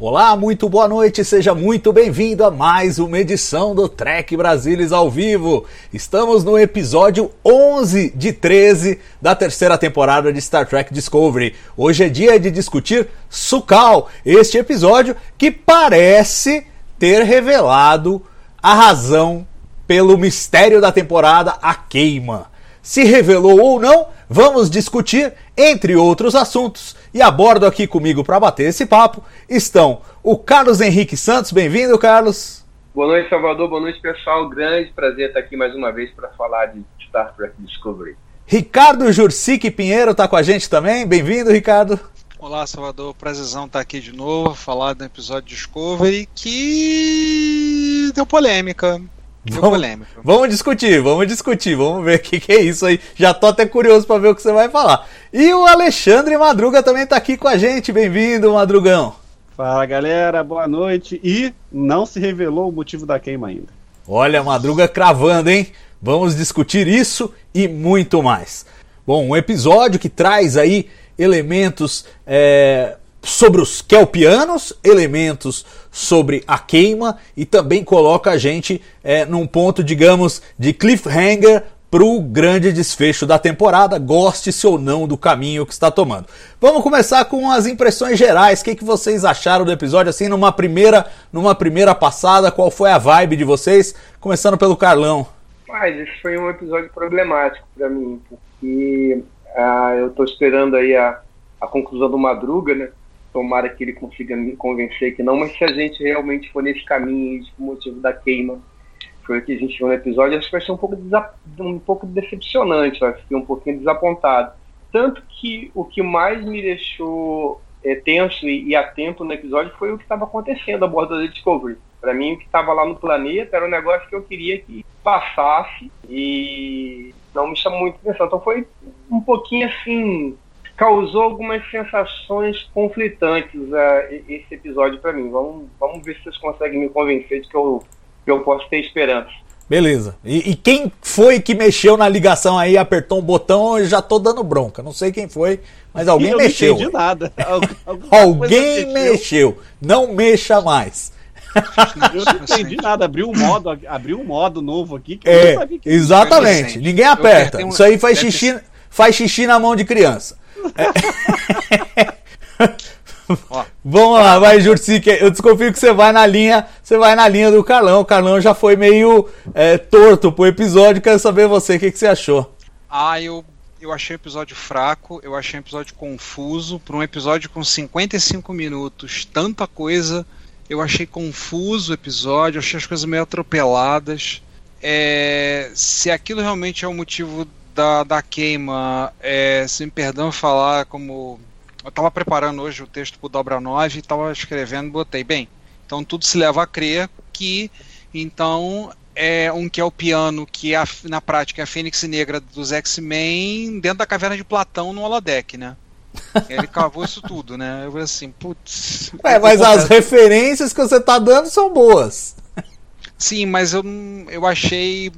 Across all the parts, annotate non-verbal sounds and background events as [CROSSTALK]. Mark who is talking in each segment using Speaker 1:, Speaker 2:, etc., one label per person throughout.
Speaker 1: Olá, muito boa noite, seja muito bem-vindo a mais uma edição do Trek Brasilis ao vivo. Estamos no episódio 11 de 13 da terceira temporada de Star Trek Discovery. Hoje é dia de discutir Sukal, este episódio que parece ter revelado a razão pelo mistério da temporada, a queima. Se revelou ou não, vamos discutir, entre outros assuntos. E a bordo aqui comigo para bater esse papo estão o Carlos Henrique Santos. Bem-vindo, Carlos.
Speaker 2: Boa noite, Salvador. Boa noite, pessoal. Grande prazer estar aqui mais uma vez para falar de Star Trek Discovery.
Speaker 1: Ricardo Jursic Pinheiro está com a gente também. Bem-vindo, Ricardo.
Speaker 3: Olá, Salvador. Prazerzão estar aqui de novo, falar do episódio Discovery que deu polêmica.
Speaker 1: Vamos, vamos discutir, vamos discutir, vamos ver [LAUGHS] o que, que é isso aí. Já tô até curioso para ver o que você vai falar. E o Alexandre Madruga também está aqui com a gente. Bem-vindo, Madrugão.
Speaker 4: Fala galera, boa noite. E não se revelou o motivo da queima ainda.
Speaker 1: Olha, Madruga cravando, hein? Vamos discutir isso e muito mais. Bom, um episódio que traz aí elementos é, sobre os kelpianos, elementos sobre a queima e também coloca a gente é, num ponto, digamos, de cliffhanger para o grande desfecho da temporada, goste-se ou não do caminho que está tomando. Vamos começar com as impressões gerais. O que, que vocês acharam do episódio assim numa primeira, numa primeira passada? Qual foi a vibe de vocês? Começando pelo Carlão.
Speaker 2: Mas esse foi um episódio problemático para mim, porque ah, eu estou esperando aí a, a conclusão do Madruga, né? Tomara que ele consiga me convencer que não, mas se a gente realmente for nesse caminho de motivo da queima, foi o que a gente viu no episódio, acho que vai ser um pouco, um pouco decepcionante, vai ficar um pouquinho desapontado. Tanto que o que mais me deixou é, tenso e, e atento no episódio foi o que estava acontecendo a bordo da Discovery. Para mim, o que estava lá no planeta era um negócio que eu queria que passasse e não me chamou muito atenção. Então foi um pouquinho assim, causou algumas sensações conflitantes uh, esse episódio para mim. Vamos, vamos ver se vocês conseguem me convencer de que eu, que eu posso ter esperança.
Speaker 1: Beleza. E, e quem foi que mexeu na ligação aí, apertou um botão, eu já tô dando bronca. Não sei quem foi, mas alguém
Speaker 4: eu
Speaker 1: mexeu.
Speaker 4: Não entendi nada. [LAUGHS]
Speaker 1: Alguém
Speaker 4: coisa
Speaker 1: mexeu. Não mexa mais.
Speaker 4: Eu não entendi nada. Abriu um modo, abriu um modo novo aqui que eu
Speaker 1: É,
Speaker 4: não sabia que
Speaker 1: exatamente. Ninguém
Speaker 3: Eu
Speaker 1: aperta.
Speaker 3: um-
Speaker 1: Isso aí faz xixi, faz xixi na mão de criança.
Speaker 3: Ó. [LAUGHS]
Speaker 1: Vamos lá, vai, Jursic. Eu desconfio que você vai na linha, você vai na linha do Carlão. O Carlão já foi meio é, torto pro episódio. Quero saber você, o que, que você achou?
Speaker 3: Ah, eu, eu achei o episódio fraco, eu achei o episódio confuso. Para um episódio com 55 minutos, tanta coisa. Eu achei confuso o episódio, achei as coisas meio atropeladas. É, se aquilo realmente é o motivo da, da queima, é, se me perdão falar como. Eu estava preparando hoje o texto para Dobra 9 e estava escrevendo botei. Bem, então tudo se leva a crer que então é um que é o piano, que é a- na prática é a Fênix Negra dos X-Men dentro da caverna de Platão no holodeck, né? Ele cavou isso tudo, né? Eu falei assim, putz.
Speaker 1: É, mas as referências que você tá dando são boas.
Speaker 3: Sim, mas eu, não- eu achei.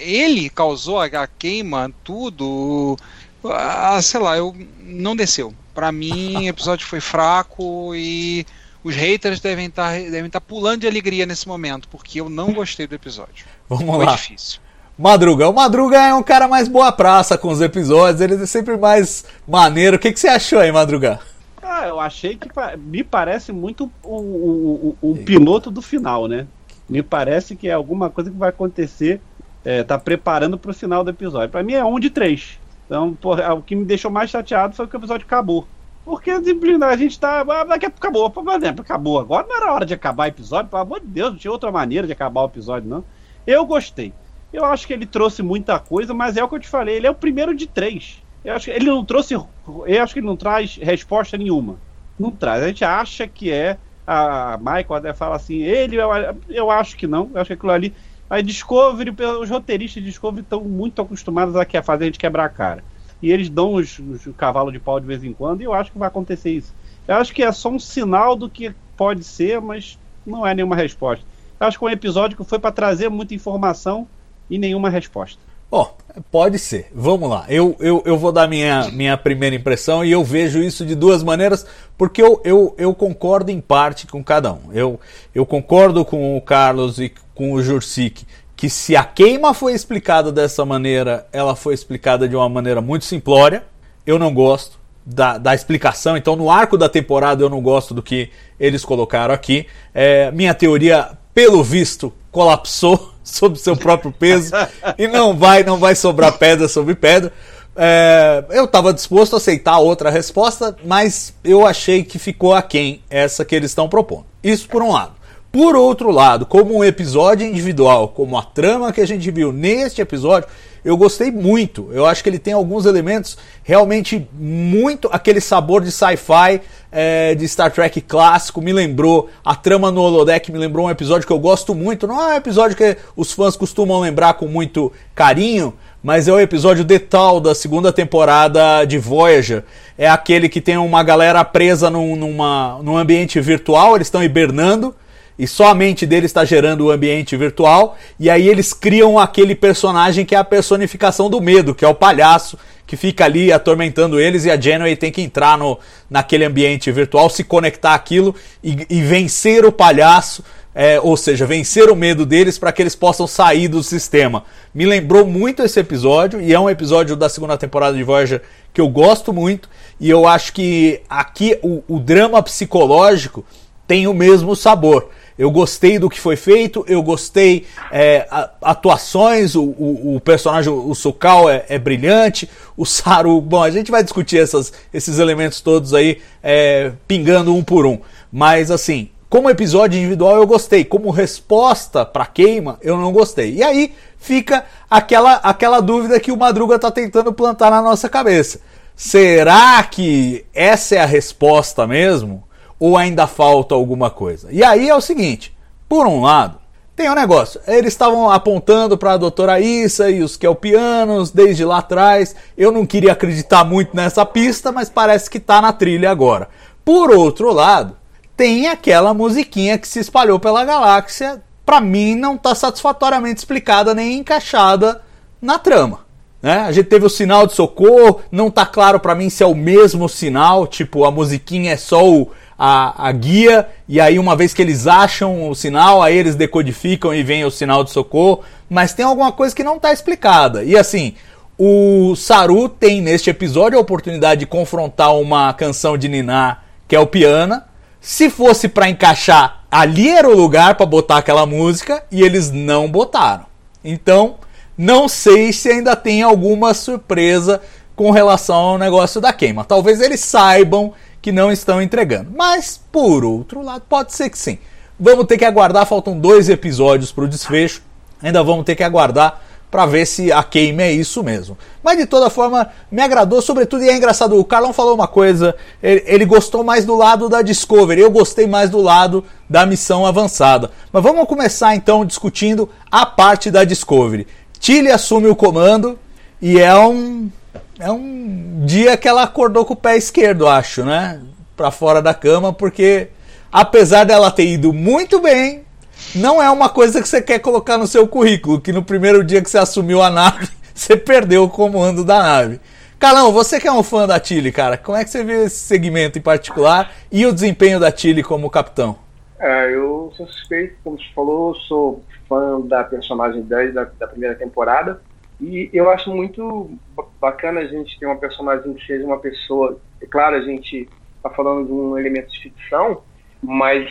Speaker 3: Ele causou a, a queima, tudo. Ah, sei lá, eu não desceu. Pra mim, o [LAUGHS] episódio foi fraco e os haters devem estar devem estar pulando de alegria nesse momento, porque eu não gostei do episódio.
Speaker 1: Vamos
Speaker 3: foi
Speaker 1: lá.
Speaker 3: difícil.
Speaker 1: Madruga. O Madruga é um cara mais boa praça com os episódios, ele é sempre mais maneiro. O que, que você achou aí, Madruga?
Speaker 4: Ah, eu achei que me parece muito o, o, o- o piloto do final, né? Me parece que é alguma coisa que vai acontecer, é, tá preparando pro final do episódio. Pra mim é um de três. Então, porra, o que me deixou mais chateado foi que o episódio acabou. Porque a gente tá. ah, Daqui a pouco acabou. Por exemplo, acabou. Agora não era hora de acabar o episódio, pelo amor de Deus, não tinha outra maneira de acabar o episódio, não. Eu gostei. Eu acho que ele trouxe muita coisa, mas é o que eu te falei, ele é o primeiro de três. Eu acho que ele não trouxe. Eu acho que ele não traz resposta nenhuma. Não traz. A gente acha que é. A Michael até fala assim, ele, eu, eu acho que não. Eu acho que aquilo ali. A Discovery, os roteiristas de Discovery estão muito acostumados a fazer a gente quebrar a cara. E eles dão os, os cavalos de pau de vez em quando, e eu acho que vai acontecer isso. Eu acho que é só um sinal do que pode ser, mas não é nenhuma resposta. Eu acho que é um episódio que foi para trazer muita informação e nenhuma resposta.
Speaker 1: Ó, pode ser. Vamos lá. Eu, eu, eu vou dar minha, minha primeira impressão e eu vejo isso de duas maneiras, porque eu, eu, eu concordo em parte com cada um. Eu, eu concordo com o Carlos e com o Jursic que se a queima foi explicada dessa maneira, ela foi explicada de uma maneira muito simplória. Eu não gosto da, da explicação, então no arco da temporada eu não gosto do que eles colocaram aqui. É, minha teoria, pelo visto, colapsou sob seu próprio peso e não vai, não vai sobrar pedra sobre pedra. É, eu estava disposto a aceitar outra resposta, mas eu achei que ficou aquém essa que eles estão propondo. Isso por um lado. Por outro lado, como um episódio individual, como a trama que a gente viu neste episódio, eu gostei muito. Eu acho que ele tem alguns elementos realmente muito. aquele sabor de sci-fi é, de Star Trek clássico. Me lembrou. A trama no Holodeck me lembrou um episódio que eu gosto muito. Não é um episódio que os fãs costumam lembrar com muito carinho, mas é o episódio Detal da segunda temporada de Voyager. É aquele que tem uma galera presa num, numa, num ambiente virtual, eles estão hibernando e só a mente deles está gerando o ambiente virtual, e aí eles criam aquele personagem que é a personificação do medo, que é o palhaço, que fica ali atormentando eles, e a Janeway tem que entrar no, naquele ambiente virtual, se conectar aquilo e, e vencer o palhaço, é, ou seja, vencer o medo deles para que eles possam sair do sistema. Me lembrou muito esse episódio, e é um episódio da segunda temporada de Voyager que eu gosto muito, e eu acho que aqui o, o drama psicológico tem o mesmo sabor. Eu gostei do que foi feito, eu gostei é, a- atuações, o, o, o personagem, o Sukal é, é brilhante, o Saru, bom, a gente vai discutir essas, esses elementos todos aí, é, pingando um por um. Mas assim, como episódio individual eu gostei, como resposta pra queima eu não gostei. E aí fica aquela, aquela dúvida que o Madruga tá tentando plantar na nossa cabeça. Será que essa é a resposta mesmo? Ou ainda falta alguma coisa? E aí é o seguinte: por um lado, tem um negócio. Eles estavam apontando para a doutora Issa e os Kelpianos desde lá atrás. Eu não queria acreditar muito nessa pista, mas parece que tá na trilha agora. Por outro lado, tem aquela musiquinha que se espalhou pela galáxia. Pra mim, não tá satisfatoriamente explicada nem encaixada na trama. Né? A gente teve o sinal de socorro, não tá claro pra mim se é o mesmo sinal, tipo a musiquinha é só o, a, a guia, e aí uma vez que eles acham o sinal, aí eles decodificam e vem o sinal de socorro, mas tem alguma coisa que não tá explicada. E assim, o Saru tem neste episódio a oportunidade de confrontar uma canção de Niná, que é o Piana. Se fosse pra encaixar, ali era o lugar pra botar aquela música e eles não botaram. Então, não sei se ainda tem alguma surpresa com relação ao negócio da queima. Talvez eles saibam que não estão entregando. Mas, por outro lado, pode ser que sim. Vamos ter que aguardar, faltam dois episódios para o desfecho. Ainda vamos ter que aguardar para ver se a queima é isso mesmo. Mas de toda forma, me agradou, sobretudo, e é engraçado, o Carlão falou uma coisa, ele, ele gostou mais do lado da Discovery, eu gostei mais do lado da missão avançada. Mas vamos começar então discutindo a parte da Discovery. Tilly assume o comando e é um é um dia que ela acordou com o pé esquerdo, acho, né? Pra fora da cama, porque apesar dela ter ido muito bem, não é uma coisa que você quer colocar no seu currículo, que no primeiro dia que você assumiu a nave, [LAUGHS] você perdeu o comando da nave. Carlão, você que é um fã da Tilly, cara, como é que você vê esse segmento em particular e o desempenho da Tilly como capitão?
Speaker 2: É, eu sou suspeito, como você falou, sou fã da personagem 10 da, da primeira temporada. E eu acho muito ba- bacana a gente ter uma personagem que seja uma pessoa. É claro, a gente está falando de um elemento de ficção, mas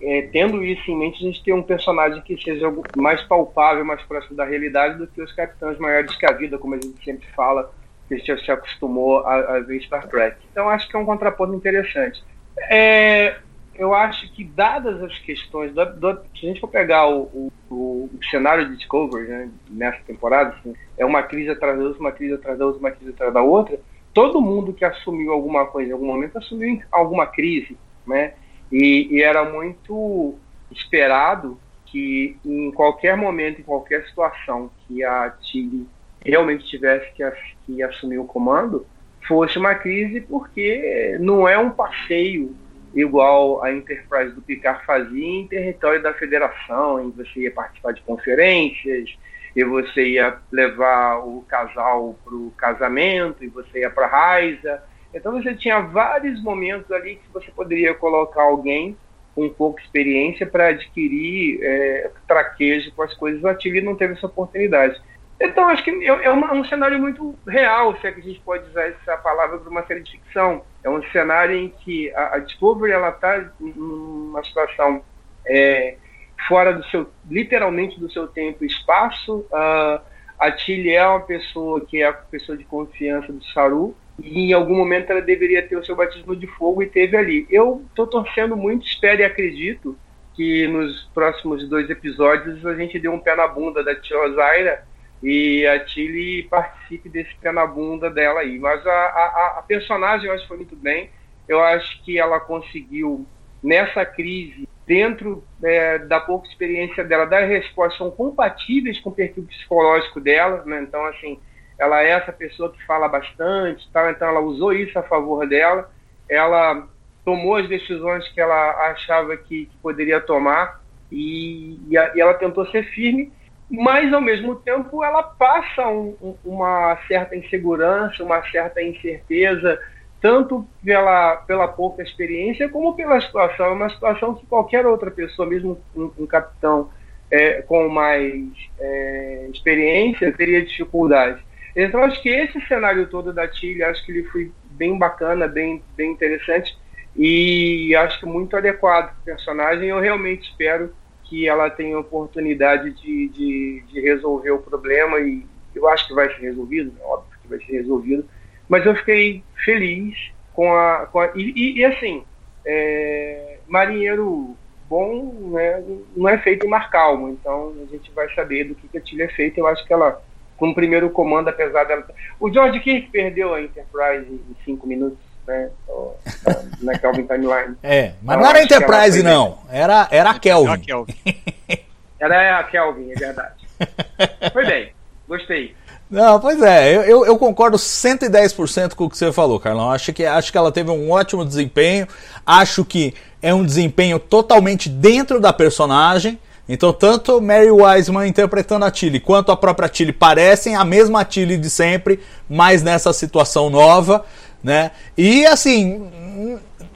Speaker 2: é, tendo isso em mente, a gente tem um personagem que seja mais palpável, mais próximo da realidade do que os capitães maiores que a vida, como a gente sempre fala que a gente se acostumou a, a ver Star Trek. Então acho que é um contraponto interessante. É, eu acho que dadas as questões, do, do, se a gente for pegar o, o, o, cenário de Discovery né, nessa temporada, assim, é uma crise atrás da outra, uma crise atrás da outra, uma crise atrás da outra. Todo mundo que assumiu alguma coisa em algum momento assumiu alguma crise, né? E, e era muito esperado que em qualquer momento, em qualquer situação que a Tilly realmente tivesse que, que assumir o comando, fosse uma crise porque não é um passeio igual a Enterprise do Picard fazia em território da federação, em você ia participar de conferências, e você ia levar o casal para o casamento, e você ia para a Raiza. Então você tinha vários momentos ali que você poderia colocar alguém com pouca experiência para adquirir é, traquejo com as coisas. O Ativio não teve essa oportunidade. Então, acho que é, é um cenário muito real, se é que a gente pode usar essa palavra para uma série de ficção. É um cenário em que a, a Discovery está numa situação é, fora do seu, literalmente do seu tempo e espaço. Uh, a Tilly é uma pessoa que é a pessoa de confiança do Saru, e em algum momento ela deveria ter o seu batismo de fogo e teve ali. Eu estou torcendo muito, espero e acredito que nos próximos dois episódios a gente dê um pé na bunda da Tia Ozaira e a Tilly participe desse pé na bunda dela aí. Mas a, a, a personagem eu acho que foi muito bem. Eu acho que ela conseguiu, nessa crise, dentro é, da pouca experiência dela, dar respostas são compatíveis com o perfil psicológico dela. Né? Então, assim, ela é essa pessoa que fala bastante, tá? então ela usou isso a favor dela. Ela tomou as decisões que ela achava que, que poderia tomar e, e, a, e ela tentou ser firme mas ao mesmo tempo ela passa um, um, uma certa insegurança, uma certa incerteza, tanto pela, pela pouca experiência como pela situação. É uma situação que qualquer outra pessoa, mesmo um, um capitão é, com mais é, experiência, teria dificuldade. Então acho que esse cenário todo da Tilly, acho que ele foi bem bacana, bem, bem interessante e acho que muito adequado para o personagem. Eu realmente espero que ela tenha oportunidade de, de, de, resolver o problema e eu acho que vai ser resolvido, é óbvio que vai ser resolvido, mas eu fiquei feliz com a. Com a e, e, e, assim, é, marinheiro bom né, não é feito em mar calmo, então a gente vai saber do que, que a Tilha é feita. Eu acho que ela, com o primeiro comando, apesar dela. O George Kirk perdeu a Enterprise em cinco minutos né? Na Kelvin Timeline. [LAUGHS]
Speaker 1: É, mas não era Enterprise, não. Era, era a Kelvin. Era a Kelvin. [LAUGHS]
Speaker 2: era a Kelvin, é verdade. Foi bem, gostei.
Speaker 1: Não, pois é, eu, eu, eu, concordo 110% com o que você falou, Carlão. Acho que, acho que ela teve um ótimo desempenho. Acho que é um desempenho totalmente dentro da personagem. Então, tanto Mary Wiseman interpretando a Tilly quanto a própria Tilly parecem a mesma Tilly de sempre, mas nessa situação nova né? E assim,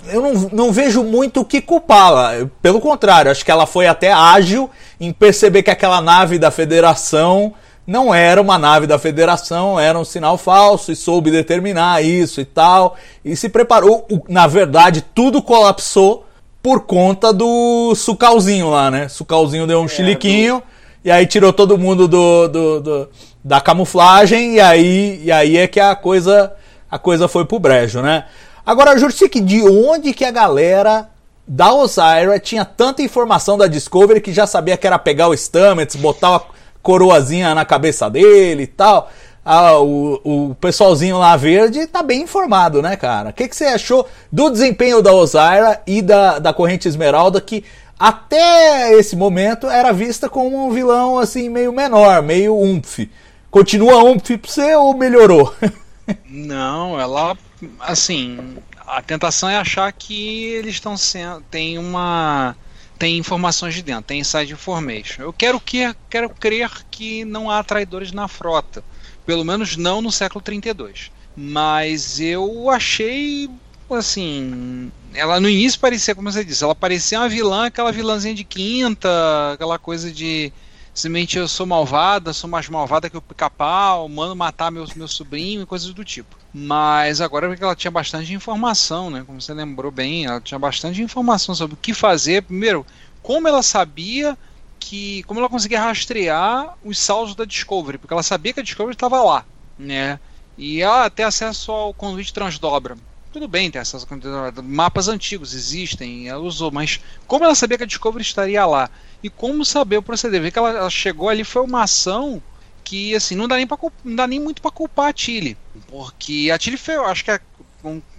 Speaker 1: eu não, não vejo muito o que culpá-la. Pelo contrário, acho que ela foi até ágil em perceber que aquela nave da Federação não era uma nave da Federação, era um sinal falso e soube determinar isso e tal. E se preparou. Na verdade, tudo colapsou por conta do Sucalzinho lá, né? Sucalzinho deu um é, chiliquinho do... e aí tirou todo mundo do, do, do, da camuflagem e aí, e aí é que a coisa a coisa foi pro brejo, né? Agora, Jursik, de onde que a galera da Osira tinha tanta informação da Discovery que já sabia que era pegar o Stamets, botar a coroazinha na cabeça dele e tal? Ah, o, o pessoalzinho lá verde tá bem informado, né, cara? O que, que você achou do desempenho da Osira e da, da Corrente Esmeralda, que até esse momento era vista como um vilão assim meio menor, meio umph. Continua umph pra você ou melhorou? [LAUGHS]
Speaker 3: Não, ela. Assim, a tentação é achar que eles estão sendo. Tem uma. Tem informações de dentro, tem inside information. Eu quero, que, quero crer que não há traidores na frota. Pelo menos não no século 32. Mas eu achei. Assim. Ela no início parecia, como você disse, ela parecia uma vilã, aquela vilãzinha de quinta, aquela coisa de simplesmente eu sou malvada, sou mais malvada que o pica-pau, mando matar meu, meu sobrinho e coisas do tipo. Mas agora porque ela tinha bastante informação, né? Como você lembrou bem, ela tinha bastante informação sobre o que fazer. Primeiro, como ela sabia que. como ela conseguia rastrear os saldos da Discovery, porque ela sabia que a Discovery estava lá, né? E ela tem acesso ao conduíte transdobra. Tudo bem, tem acesso ao conduíte transdobra. Mapas antigos existem, ela usou, mas como ela sabia que a Discovery estaria lá? E como saber o proceder? Ver que ela, ela chegou ali foi uma ação que assim não dá nem, pra, não dá nem muito para culpar a Tilly, porque a Tilly foi, acho que é,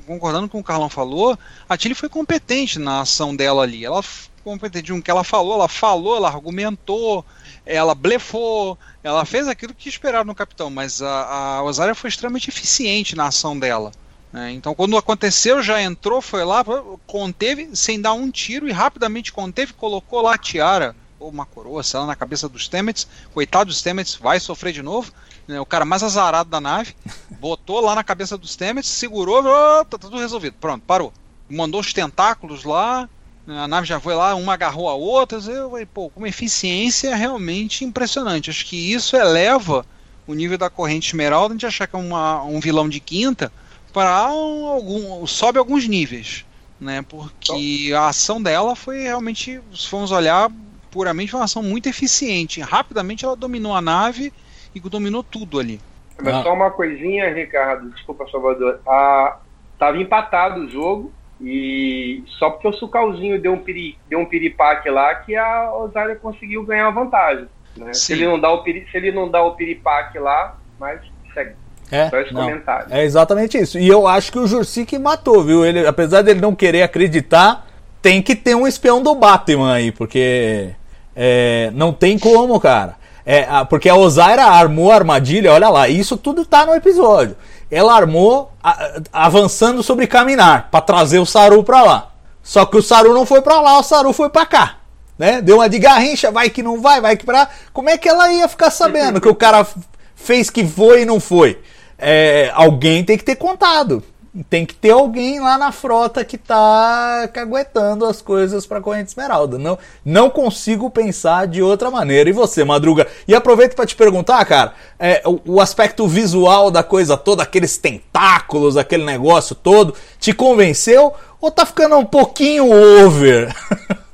Speaker 3: concordando com o Carlão falou, a Tilly foi competente na ação dela ali. Ela competente no que ela falou, ela falou, ela argumentou, ela blefou, ela fez aquilo que esperaram no capitão, mas a, a Osária foi extremamente eficiente na ação dela. Né? Então, quando aconteceu, já entrou, foi lá, conteve, sem dar um tiro, e rapidamente conteve, colocou lá a tiara, ou uma coroa, sei lá, na cabeça dos Stamets. Coitado dos Stamets, vai sofrer de novo. Né? O cara mais azarado da nave, [LAUGHS] botou lá na cabeça dos Stamets, segurou, oh, tá tudo resolvido. Pronto, parou. Mandou os tentáculos lá, a nave já foi lá, uma agarrou a outra. Eu, pô, com uma eficiência realmente impressionante. Acho que isso eleva o nível da corrente esmeralda, a gente achar que é uma, um vilão de quinta, para um, algum. sobe alguns níveis. Né, porque a ação dela foi realmente, se formos olhar, puramente uma ação muito eficiente. Rapidamente ela dominou a nave e dominou tudo ali.
Speaker 2: Mas ah. só uma coisinha, Ricardo, desculpa, Salvador. Ah, tava empatado o jogo e só porque o Sucalzinho deu um, piri, deu um piripaque lá que a Osária conseguiu ganhar a vantagem. Né? Se, ele não dá o piri, se ele não dá o piripaque lá, mas segue.
Speaker 1: É, Só não. É exatamente isso. E eu acho que o Jursi matou, viu? Ele, apesar dele não querer acreditar, tem que ter um espião do Batman aí, porque é, não tem como, cara. É, porque a Osaira armou a armadilha, olha lá, isso tudo tá no episódio. Ela armou a, avançando sobre caminar para trazer o Saru para lá. Só que o Saru não foi para lá, o Saru foi para cá. Né? Deu uma de garrincha, vai que não vai, vai que pra. Como é que ela ia ficar sabendo que o cara fez que foi e não foi? É, alguém tem que ter contado tem que ter alguém lá na frota que tá caguetando as coisas para corrente esmeralda. Não, não consigo pensar de outra maneira. E você, Madruga? E aproveito para te perguntar, cara, é, o, o, aspecto visual da coisa toda, aqueles tentáculos, aquele negócio todo, te convenceu ou tá ficando um pouquinho over?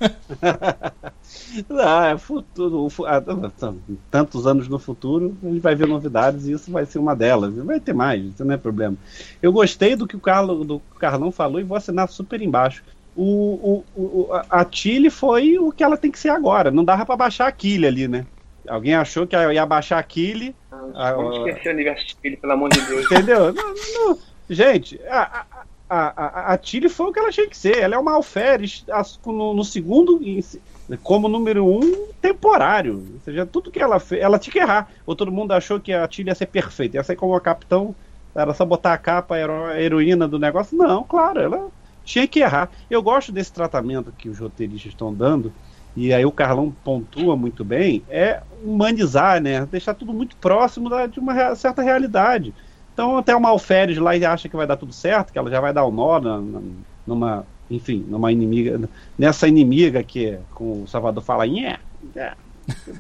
Speaker 1: [LAUGHS]
Speaker 4: Não, é futuro. Ah, tantos anos no futuro, a gente vai ver novidades e isso vai ser uma delas. Vai ter mais, isso não é problema. Eu gostei do que o, Carlo, do que o Carlão falou e vou assinar super embaixo. O, o, o, a Tilly foi o que ela tem que ser agora. Não dava para baixar a Killy ali, né? Alguém achou que ia baixar a Killy.
Speaker 2: Vamos esquecer o universo de Tilly, pelo amor de Deus. [LAUGHS]
Speaker 4: Entendeu? Não, não, gente, a, a, a, a Tilly foi o que ela tinha que ser. Ela é uma alferes no, no segundo como número um temporário. Ou seja, tudo que ela fez, ela tinha que errar. Ou todo mundo achou que a Tilly ia ser perfeita, ia ser como a capitão, era só botar a capa, a heroína do negócio. Não, claro, ela tinha que errar. Eu gosto desse tratamento que os roteiristas estão dando, e aí o Carlão pontua muito bem, é humanizar, né? Deixar tudo muito próximo da, de uma certa realidade. Então até uma alferes lá e acha que vai dar tudo certo, que ela já vai dar o um nó na, na, numa enfim, numa inimiga, nessa inimiga que com o Salvador fala, yeah.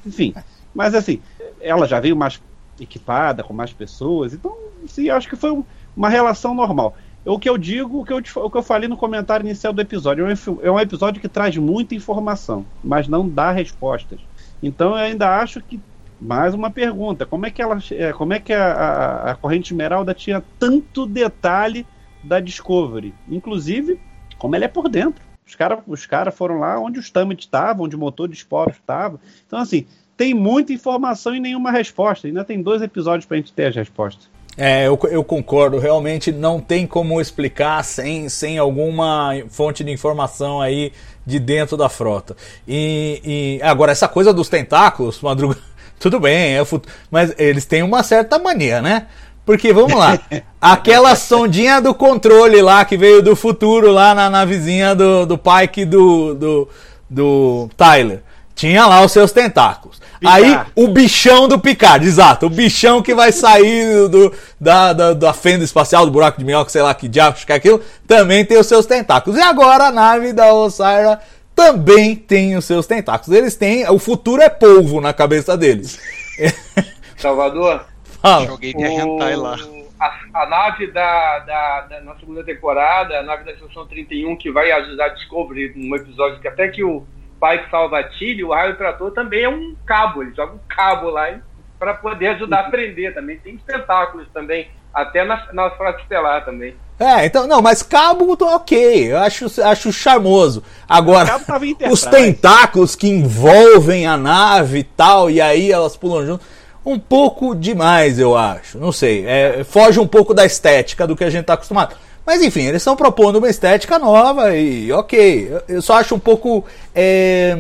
Speaker 4: enfim, mas assim, ela já veio mais equipada, com mais pessoas, então, sim, acho que foi uma relação normal. O que eu digo, o que eu, o que eu falei no comentário inicial do episódio, é um, é um episódio que traz muita informação, mas não dá respostas. Então eu ainda acho que mais uma pergunta: como é que ela, é, como é que a, a, a corrente esmeralda tinha tanto detalhe da Discovery? Inclusive como ele é por dentro. Os caras os cara foram lá onde os Stammet estavam, onde o motor de esporos estava. Então, assim, tem muita informação e nenhuma resposta. Ainda tem dois episódios para a gente ter as respostas.
Speaker 1: É, eu, eu, concordo. Realmente não tem como explicar sem, sem alguma fonte de informação aí de dentro da frota. E, e agora, essa coisa dos tentáculos, Madruga, [LAUGHS] tudo bem, é mas eles têm uma certa mania, né? Porque vamos lá, [LAUGHS] aquela sondinha do controle lá que veio do futuro lá na navezinha do, do Pike do, do, do Tyler. Tinha lá os seus tentáculos. Picard. Aí o bichão do Picard, exato. O bichão que vai sair do, da, da, da fenda espacial, do buraco de minhoca, sei lá que diabos que é aquilo, também tem os seus tentáculos. E agora a nave da Osira também tem os seus tentáculos. Eles têm. O futuro é polvo na cabeça deles. [LAUGHS]
Speaker 2: Salvador,
Speaker 3: Fala. Joguei minha hentai lá.
Speaker 2: A, a, nave da, da, da, na segunda temporada, a nave da Estação 31, que vai ajudar a descobrir um episódio que até que o Pike salva a Tilly, o raio trator também é um cabo, ele joga um cabo lá para poder ajudar a prender também. Tem tentáculos também. Até na, na Frota Estelar também.
Speaker 1: É, então, não, mas cabo ok, eu acho, acho charmoso. Agora, os tentáculos que envolvem a nave e tal, e aí elas pulam junto, um pouco demais, eu acho. Não sei, é, foge um pouco da estética do que a gente tá acostumado. Mas enfim, eles estão propondo uma estética nova e ok. Eu, eu só acho um pouco é,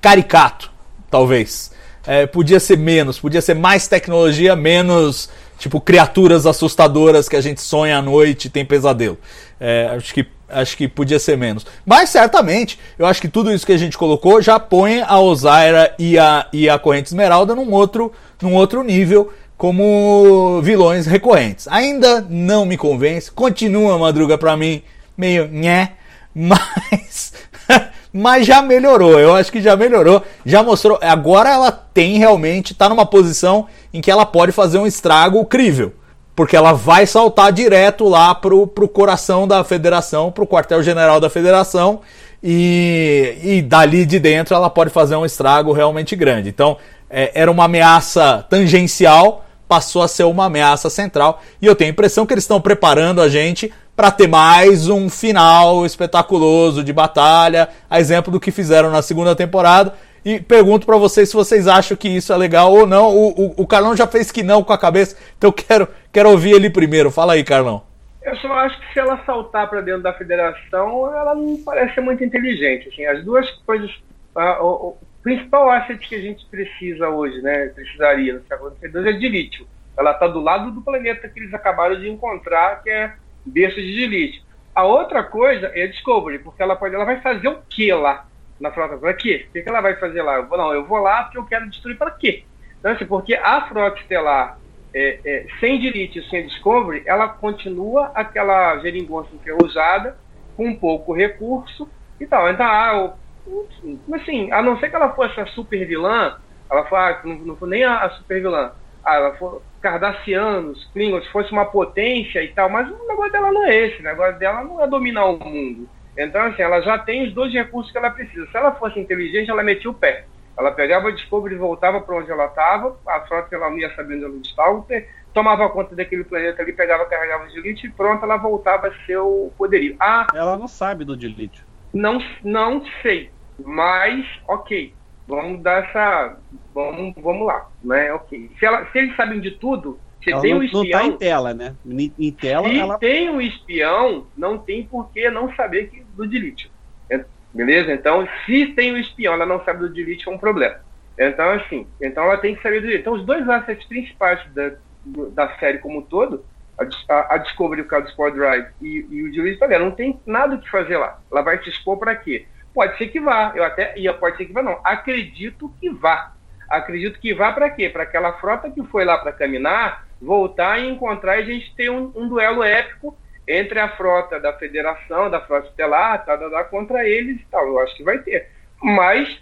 Speaker 1: caricato, talvez. É, podia ser menos, podia ser mais tecnologia, menos tipo criaturas assustadoras que a gente sonha à noite e tem pesadelo. É, acho que acho que podia ser menos. Mas certamente, eu acho que tudo isso que a gente colocou já põe a Osaira e a, e a Corrente Esmeralda num outro, num outro nível como vilões recorrentes. Ainda não me convence, continua Madruga para mim meio nhé, [LAUGHS] mas mas já melhorou. Eu acho que já melhorou, já mostrou. Agora ela tem realmente tá numa posição em que ela pode fazer um estrago crível, porque ela vai saltar direto lá pro, pro coração da federação, pro quartel-general da federação e, e dali de dentro ela pode fazer um estrago realmente grande. Então é, era uma ameaça tangencial, passou a ser uma ameaça central e eu tenho a impressão que eles estão preparando a gente para ter mais um final espetaculoso de batalha, a exemplo do que fizeram na segunda temporada. E pergunto para vocês se vocês acham que isso é legal ou não. O, o, o, Carlão já fez que não com a cabeça, então quero, quero ouvir ele primeiro. Fala aí, Carlão.
Speaker 2: Eu só acho que se ela saltar para dentro da federação, ela não parece ser muito inteligente. Assim, as duas coisas. Principal asset que a gente precisa hoje, né? Precisaria no século XXII é de lítio. Ela está do lado do planeta que eles acabaram de encontrar, que é berço de elite. A outra coisa é a Discovery, porque ela pode, ela vai fazer o que lá na frota? Para quê? O que, que ela vai fazer lá? Eu vou, não, eu vou lá porque eu quero destruir para quê? Então, assim, porque a frota estelar é, é, sem e sem Discovery, ela continua aquela geringonça usada com pouco recurso e tal. Então, ah, assim, a não ser que ela fosse a super vilã, ela fala, ah, não, não foi nem a, a super vilã, ah, ela for Cardassianos, Klingons, fosse uma potência e tal, mas o negócio dela não é esse, o negócio dela não é dominar o mundo. Então, assim, ela já tem os dois recursos que ela precisa. Se ela fosse inteligente, ela metia o pé. Ela pegava a Discovery e voltava para onde ela estava, a frota ela não ia sabendo onde ela estava, tomava conta daquele planeta ali, pegava, carregava de elite e pronto, ela voltava a ser o poderio. Ah,
Speaker 4: ela não sabe do delete.
Speaker 2: Não, não sei, mas ok. Vamos dar essa. Vamos, vamos lá, né? Ok. Se, ela, se eles sabem de tudo, se
Speaker 4: ela
Speaker 2: tem
Speaker 4: não,
Speaker 2: um espião.
Speaker 4: Não tá em tela, né? Em tela,
Speaker 2: se
Speaker 4: ela...
Speaker 2: tem um espião, não tem por que não saber que, do delete. Beleza? Então, se tem um espião, ela não sabe do delete, é um problema. Então, assim, então ela tem que saber do delete. Então, os dois assets principais da, da série como um todo, a, a Discovery, o caso do Sport Drive e, e o delete, não tem nada o que fazer lá. Ela vai se expor para quê? Pode ser que vá, eu até ia, pode ser que vá, não. Acredito que vá. Acredito que vá para quê? Para aquela frota que foi lá para caminhar, voltar e encontrar e a gente ter um, um, duelo épico entre a frota da Federação, da frota estelar, tá, tá, tá, contra eles e tal. Eu acho que vai ter. Mas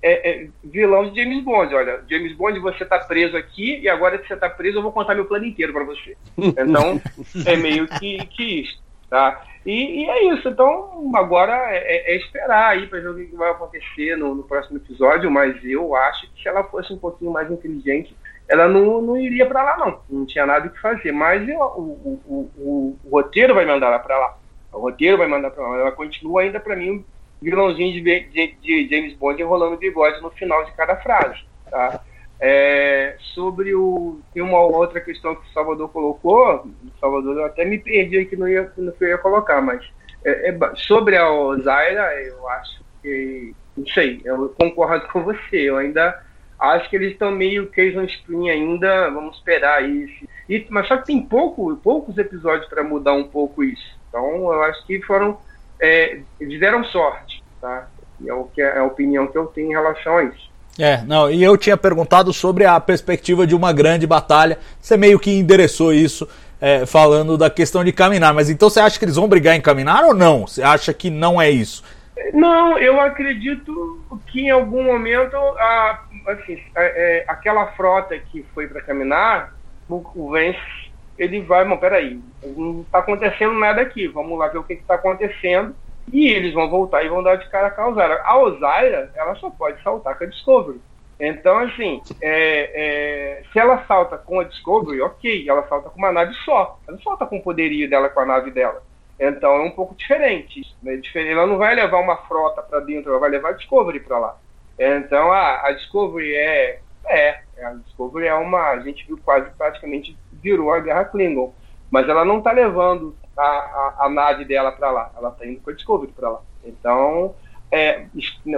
Speaker 2: é, é, vilão de James Bond. Olha, James Bond, você tá preso aqui e agora que você tá preso, eu vou contar meu plano inteiro para você. [LAUGHS] Então, é meio que, que isso, tá? E, e, é isso. Então, agora é, é, é esperar aí para ver o que vai acontecer no, no, próximo episódio. Mas eu acho que se ela fosse um pouquinho mais inteligente, ela não, não iria para lá, não. Não tinha nada o que fazer. Mas eu, o, o, o, o, roteiro vai mandar ela para lá. O roteiro vai mandar para lá. Ela continua ainda, para mim, um vilãozinho de, de, de James Bond enrolando bigode no final de cada frase. Tá? É, sobre o. Uma outra questão que o Salvador colocou. Salvador, eu até me perdi aqui no, ia, no que eu ia colocar, mas é, é, sobre a Zaira, eu acho que. Não sei, eu concordo com você. Eu ainda acho que eles estão meio Cajun Spring ainda. Vamos esperar isso. E, mas só que tem pouco, poucos episódios para mudar um pouco isso. Então eu acho que foram. É, eles deram sorte, tá? É, o que, é a opinião que eu tenho em relação a isso.
Speaker 1: É, não, e eu tinha perguntado sobre a perspectiva de uma grande batalha. Você meio que endereçou isso é, falando da questão de caminhar. Mas então você acha que eles vão brigar em caminhar ou não? Você acha que não é isso?
Speaker 2: Não, eu acredito que em algum momento a, assim, é, é, aquela frota que foi para caminhar, o, Vence, ele vai, bom, peraí, não está acontecendo nada aqui, vamos lá ver o que está acontecendo e eles vão voltar e vão dar de cara com a Osaira. A Osaira, ela só pode saltar com a Discovery. Então, assim, é, é, se ela salta com a Discovery, ok, ela salta com uma nave só. Ela não salta com o poderio dela com a nave dela. Então é um pouco diferente. Né? Ela não vai levar uma frota para dentro, ela vai levar a Discovery para lá. Então a, a Discovery é, é. A Discovery é uma. A gente viu quase praticamente virou a Guerra Klingon. Mas ela não está levando a, a, a, nave dela para lá. Ela está indo com a Discovery para lá. Então, é,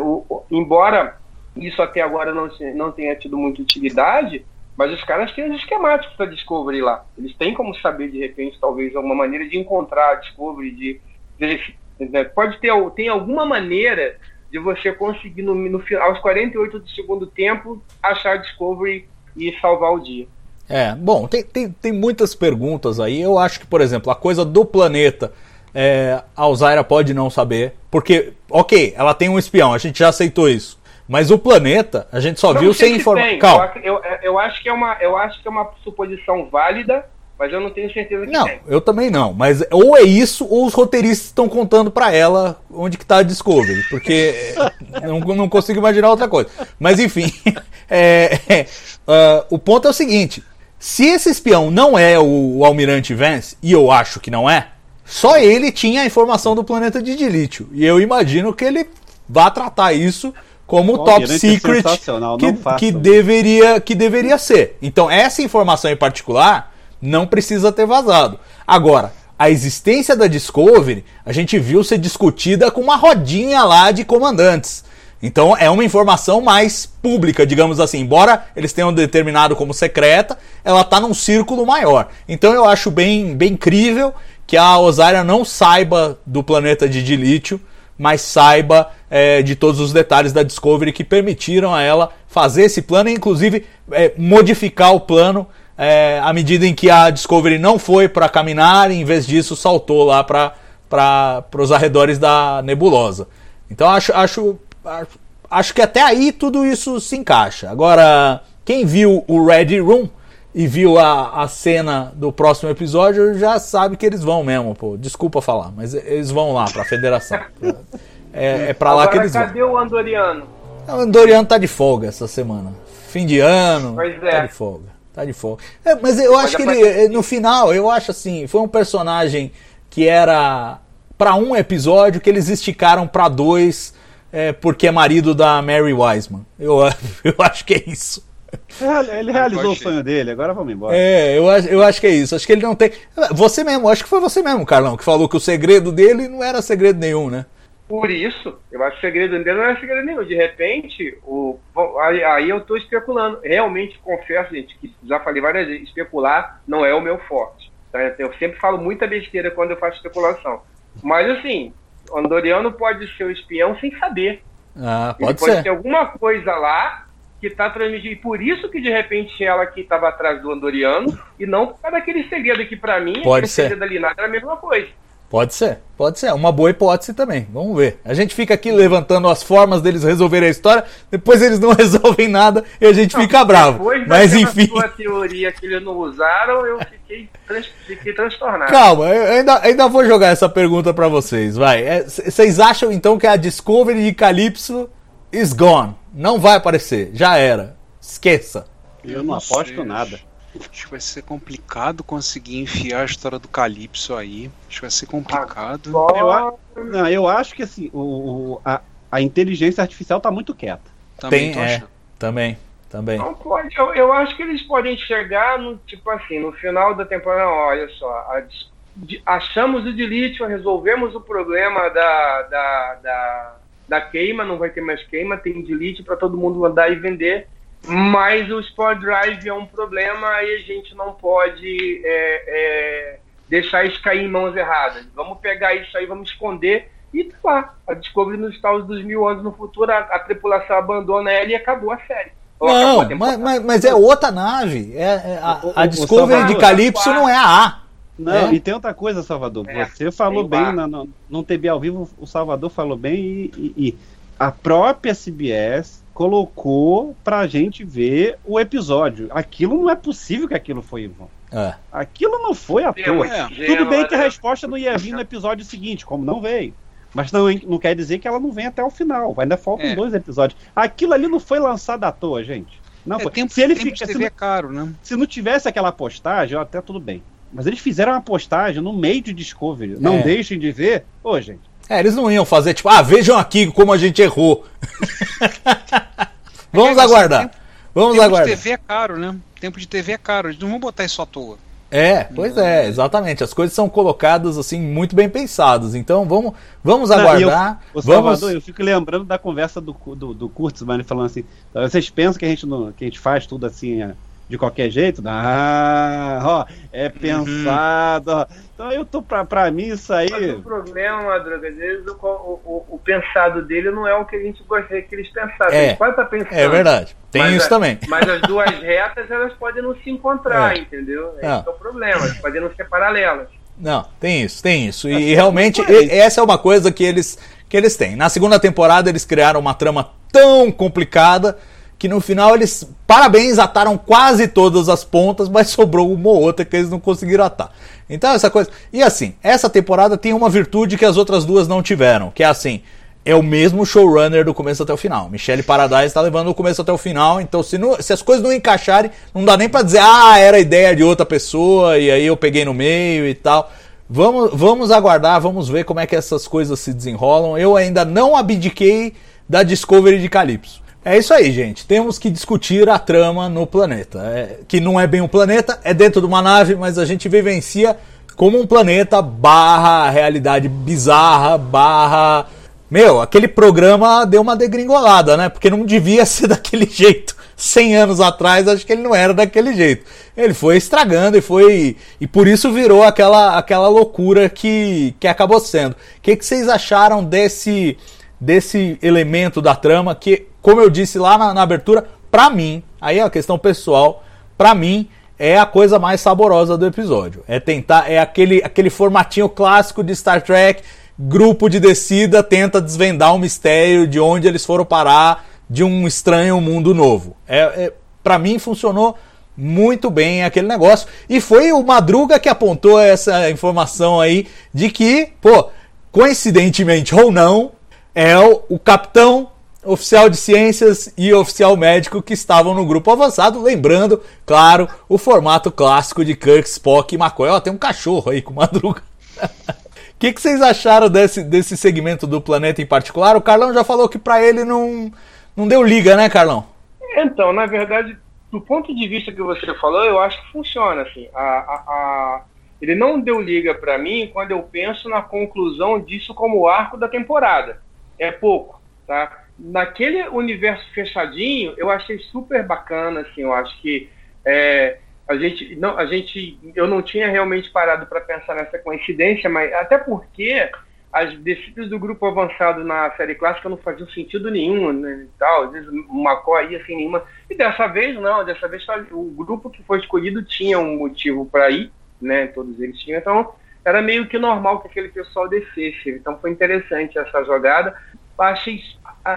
Speaker 2: o, embora isso até agora não, não tenha tido muita utilidade, mas os caras têm os esquemáticos para Discovery lá. Eles têm como saber, de repente, talvez, alguma maneira de encontrar a Discovery, de, de pode ter tem alguma maneira de você conseguir, no, no, aos 48 do segundo tempo, achar a Discovery e salvar o dia.
Speaker 1: É, bom, tem, tem, tem muitas perguntas aí. Eu acho que, por exemplo, a coisa do planeta, é, a Alzaira pode não saber, porque, ok, ela tem um espião, a gente já aceitou isso. Mas o planeta, a gente só não viu sem informação.
Speaker 2: Calma. Eu, eu, eu, acho que é uma, eu acho que é uma suposição válida, mas eu não tenho certeza que
Speaker 1: não,
Speaker 2: tem.
Speaker 1: eu também não. Mas ou é isso, ou os roteiristas estão contando para ela onde que tá a Discovery. Porque [LAUGHS] não, não consigo imaginar outra coisa. Mas enfim, [LAUGHS] é, é, uh, o ponto é o seguinte. Se esse espião não é o, o Almirante Vance, e eu acho que não é, só ele tinha a informação do planeta de Dilítio. E eu imagino que ele vá tratar isso como o top é secret que, que, deveria, que deveria ser. Então, essa informação em particular não precisa ter vazado. Agora, a existência da Discovery, a gente viu ser discutida com uma rodinha lá de comandantes. Então é uma informação mais pública, digamos assim. Embora eles tenham determinado como secreta, ela está num círculo maior. Então eu acho bem, bem incrível que a Osária não saiba do planeta de Dilítio mas saiba é, de todos os detalhes da Discovery que permitiram a ela fazer esse plano e, inclusive, é, modificar o plano é, à medida em que a Discovery não foi para caminar e, em vez disso, saltou lá para os arredores da nebulosa. Então, acho, acho, acho, que até aí tudo isso se encaixa. Agora, quem viu o Red Room e viu a, a cena do próximo episódio, já sabe que eles vão mesmo, pô. Desculpa falar, mas eles vão lá pra federação. É, é pra lá que eles
Speaker 2: cadê vão. cadê o Andoriano?
Speaker 1: O Andoriano tá de folga essa semana. Fim de ano, pois é. tá de folga. Tá de folga. É, mas eu acho que ele, no final, eu acho assim, foi um personagem que era para um episódio que eles esticaram para dois, é, porque é marido da Mary Wiseman. Eu, [LAUGHS] eu acho que é isso.
Speaker 4: Ele realizou o sonho dele, agora vamos embora.
Speaker 1: É, eu acho, eu acho que é isso. Acho que ele não tem. Você mesmo, acho que foi você mesmo, Carlão, que falou que o segredo dele não era segredo nenhum, né?
Speaker 2: Por isso, eu acho que o segredo dele não era segredo nenhum. De repente, o, aí, aí eu estou especulando. Realmente, confesso, gente, que já falei várias vezes, especular não é o meu forte. Tá? Eu sempre falo muita besteira quando eu faço especulação. Mas assim, o Andoriano pode ser o espião sem saber.
Speaker 1: Ah, pode Ele
Speaker 2: ser. Pode ter alguma coisa lá que está transmitindo. E por isso que de repente ela que estava atrás do Andoriano, e não por causa daquele segredo que para mim,
Speaker 1: pode ser.
Speaker 2: segredo ali nada era a mesma coisa.
Speaker 1: Pode ser, pode ser. Uma boa hipótese também. Vamos ver. A gente fica aqui levantando as formas deles resolverem a história, depois eles não [LAUGHS] resolvem nada e a gente não, fica bravo. Mas enfim.
Speaker 2: Sua teoria que eles não usaram, eu fiquei, trans, fiquei transtornado.
Speaker 1: Calma, eu ainda, ainda vou jogar essa pergunta para vocês. Vai. É, vocês acham então que a Discovery de Calypso is gone? Não vai aparecer. Já era. Esqueça.
Speaker 4: Eu não aposto nada.
Speaker 3: Acho que vai ser complicado conseguir enfiar a história do Calypso aí. Acho que vai ser complicado.
Speaker 4: Eu, não, eu acho que assim, o, a, a inteligência artificial tá muito quieta.
Speaker 1: Também Tem, é, também, também.
Speaker 2: Não pode, eu, eu, acho que eles podem chegar no tipo assim, no final da temporada, olha só, a, de, achamos o delete, resolvemos o problema da, da, da da queima, não vai ter mais queima, tem delete para todo mundo andar e vender. Mas o Sport Drive é um problema e a gente não pode é, é, deixar isso cair em mãos erradas. Vamos pegar isso aí, vamos esconder e tá lá. A Discovery nos Estados dos mil anos no futuro, a, a tripulação abandona ela e acabou a série.
Speaker 1: não, a mas, mas, mas, é outra nave. É, é a, a, Discovery de Calypso não é a A.
Speaker 4: Não, é? e tem outra coisa, Salvador. É, Você falou bem na, no, no TV ao vivo, o Salvador falou bem e, e, e, a própria CBS colocou pra gente ver o episódio. Aquilo não é possível que aquilo foi em vão. É. Aquilo não foi à toa. É. Tudo bem que a resposta não ia vir no episódio seguinte, como não veio. Mas não, não quer dizer que ela não vem até o final. Ainda faltam
Speaker 3: É.
Speaker 4: dois episódios. Aquilo ali não foi lançado à toa, gente. Não
Speaker 3: É,
Speaker 4: foi.
Speaker 3: tempo,
Speaker 4: se ele
Speaker 3: tempo
Speaker 4: fica, se não-
Speaker 3: é caro, né?
Speaker 4: se não tivesse aquela postagem, até tudo bem. Mas eles fizeram uma postagem no meio de Discovery. Não
Speaker 1: É.
Speaker 4: deixem de ver. Ô, gente.
Speaker 1: É, eles não iam fazer tipo, ah, vejam aqui como a gente errou. [LAUGHS] Vamos
Speaker 3: É,
Speaker 1: aguardar.
Speaker 3: tempo-
Speaker 1: Vamos
Speaker 3: Tempo
Speaker 1: aguardar.
Speaker 3: de TV é caro, né? Tempo de TV é caro. Eles não vão botar isso à toa.
Speaker 1: É, pois é, exatamente. As coisas são colocadas assim muito bem pensadas. Então vamos, vamos aguardar.
Speaker 4: Ô,
Speaker 1: vamos.
Speaker 4: Salvador, eu fico lembrando da conversa do, do, do Kurtzman falando assim: vocês pensam que a gente, não, que a gente faz tudo assim é, de qualquer jeito? Ah, ó, é pensado. ó. Então eu tô pra, pra mim isso aí.
Speaker 2: Mas o problema, Madruga, às vezes o, o, o- pensado dele não é o que a gente gostaria que eles pensassem.
Speaker 1: É,
Speaker 2: podem estar pensando.
Speaker 1: É verdade. Tem
Speaker 2: Mas
Speaker 1: isso
Speaker 2: a-
Speaker 1: também.
Speaker 2: Mas as [LAUGHS] duas retas, elas podem não se encontrar,
Speaker 1: É.
Speaker 2: entendeu? Esse
Speaker 1: Não.
Speaker 2: é o problema. Elas podem não ser paralelas.
Speaker 1: Não, tem isso, tem isso. E, e realmente e- essa é uma coisa que eles que eles têm. Na segunda temporada eles criaram uma trama tão complicada que no final eles, parabéns, ataram quase todas as pontas, mas sobrou uma ou outra que eles não conseguiram atar. Então essa coisa. E assim, essa temporada tem uma virtude que as outras duas não tiveram, que é assim, é o mesmo showrunner do começo até o final. Michelle Paradise está levando o começo até o final, então se, não- se as coisas não encaixarem, não dá nem pra dizer, ah, era ideia de outra pessoa e aí eu peguei no meio e tal. Vamos, vamos aguardar, vamos ver como é que essas coisas se desenrolam. Eu ainda não abdiquei da Discovery de Calypso. É isso aí, gente. Temos que discutir a trama no planeta. É, que não é bem um planeta, é dentro de uma nave, mas a gente vivencia como um planeta barra realidade bizarra, barra. Meu, aquele programa deu uma degringolada, né? Porque não devia [LAUGHS] ser daquele jeito. 100 anos atrás, acho que ele não era daquele jeito. Ele foi estragando e foi. E por isso virou aquela, aquela loucura que, que acabou sendo. O que, que vocês acharam desse, desse elemento da trama que, como eu disse lá na, na abertura, pra mim, aí é uma questão pessoal, pra mim é a coisa mais saborosa do episódio. É tentar, é aquele, aquele formatinho clássico de Star Trek, grupo de descida tenta desvendar um mistério de onde eles foram parar de um estranho mundo novo. É, é para mim funcionou muito bem aquele negócio e foi o Madruga que apontou essa informação aí de que, pô, coincidentemente ou não, é o, o capitão oficial de ciências e oficial médico que estavam no grupo avançado, lembrando, claro, o formato clássico de Kirk, Spock e McCoy. Ó, tem um cachorro aí com Madruga. O [LAUGHS] que, que vocês acharam desse, desse segmento do planeta em particular? O Carlão já falou que pra ele não, não deu liga, né, Carlão?
Speaker 2: Então, na verdade, do ponto de vista que você falou, eu acho que funciona assim. A, a, a- Ele não deu liga pra mim quando eu penso na conclusão disso como arco da temporada. É pouco, tá? Naquele universo fechadinho, eu achei super bacana, assim. Eu acho que é, a gente, não, a gente, eu não tinha realmente parado para pensar nessa coincidência, mas até porque as descidas do grupo avançado na série clássica não faziam sentido nenhum, né, tal, às vezes uma cor ia sem nenhuma. E dessa vez não, dessa vez o grupo que foi escolhido tinha um motivo para ir, né, todos eles tinham, então era meio que normal que aquele pessoal descesse. Então foi interessante essa jogada. Achei,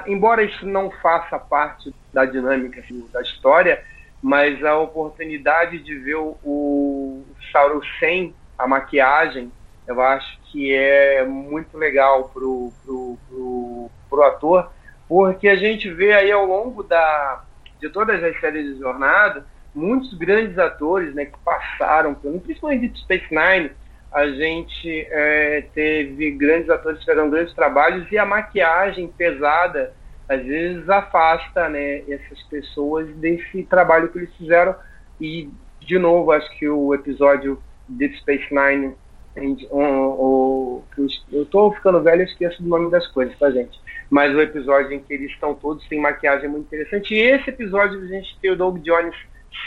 Speaker 2: embora isso não faça parte da dinâmica assim, da história, mas a oportunidade de ver o, o Sauro sem a maquiagem, eu acho que é muito legal pro, pro, pro, pro ator, porque a gente vê aí ao longo da, de todas as séries de jornada, muitos grandes atores né, que passaram, principalmente Deep Space Nine, a gente é, teve grandes atores que fizeram grandes trabalhos e a maquiagem pesada às vezes afasta né, essas pessoas desse trabalho que eles fizeram e de novo acho que o episódio Deep Space Nine o- eu es- eu tô ficando velho, eu esqueço do nome das coisas, tá, gente? Mas o episódio em que eles estão todos sem maquiagem é muito interessante. E esse episódio a gente ter o Doug Jones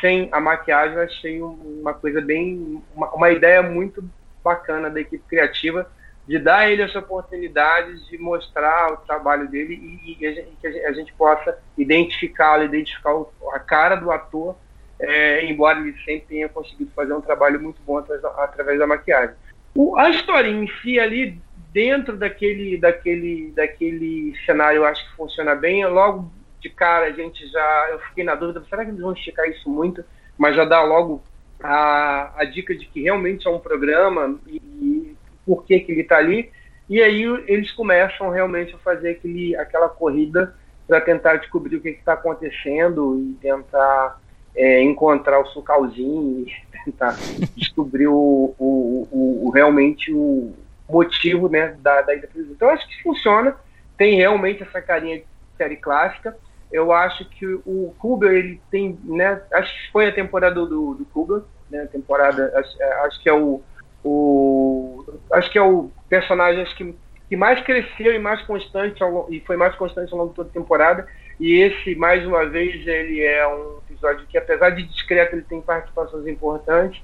Speaker 2: sem a maquiagem, eu achei um- uma coisa bem. Uma, uma ideia muito bacana da equipe criativa de dar ele essa oportunidade de mostrar o trabalho dele e, e a gente- que a gente, possa identificá-lo, identificar o- a cara do ator, é, embora ele sempre tenha conseguido fazer um trabalho muito bom através da, através da maquiagem. O- a história em si ali dentro daquele daquele daquele cenário eu acho que funciona bem logo de cara a gente já eu fiquei na dúvida será que eles vão esticar isso muito mas já dá logo a, a dica de que realmente é um programa e, e por que que ele está ali. E aí eles começam realmente a fazer aquele, aquela corrida para tentar descobrir o que está acontecendo e tentar é, encontrar o sucalzinho e [LAUGHS] tentar descobrir o, o, o, o, realmente o motivo né, da, da ida Então acho que funciona, tem realmente essa carinha de série clássica. Eu acho que o Kuber, ele tem, né, acho que foi a temporada do, do Kuber, né, temporada, acho, é, acho que é o, o, acho que é o personagem acho que, que mais cresceu e mais constante ao, e foi mais constante ao longo de toda a temporada. E esse, mais uma vez, ele é um episódio que, apesar de discreto, ele tem participações importantes.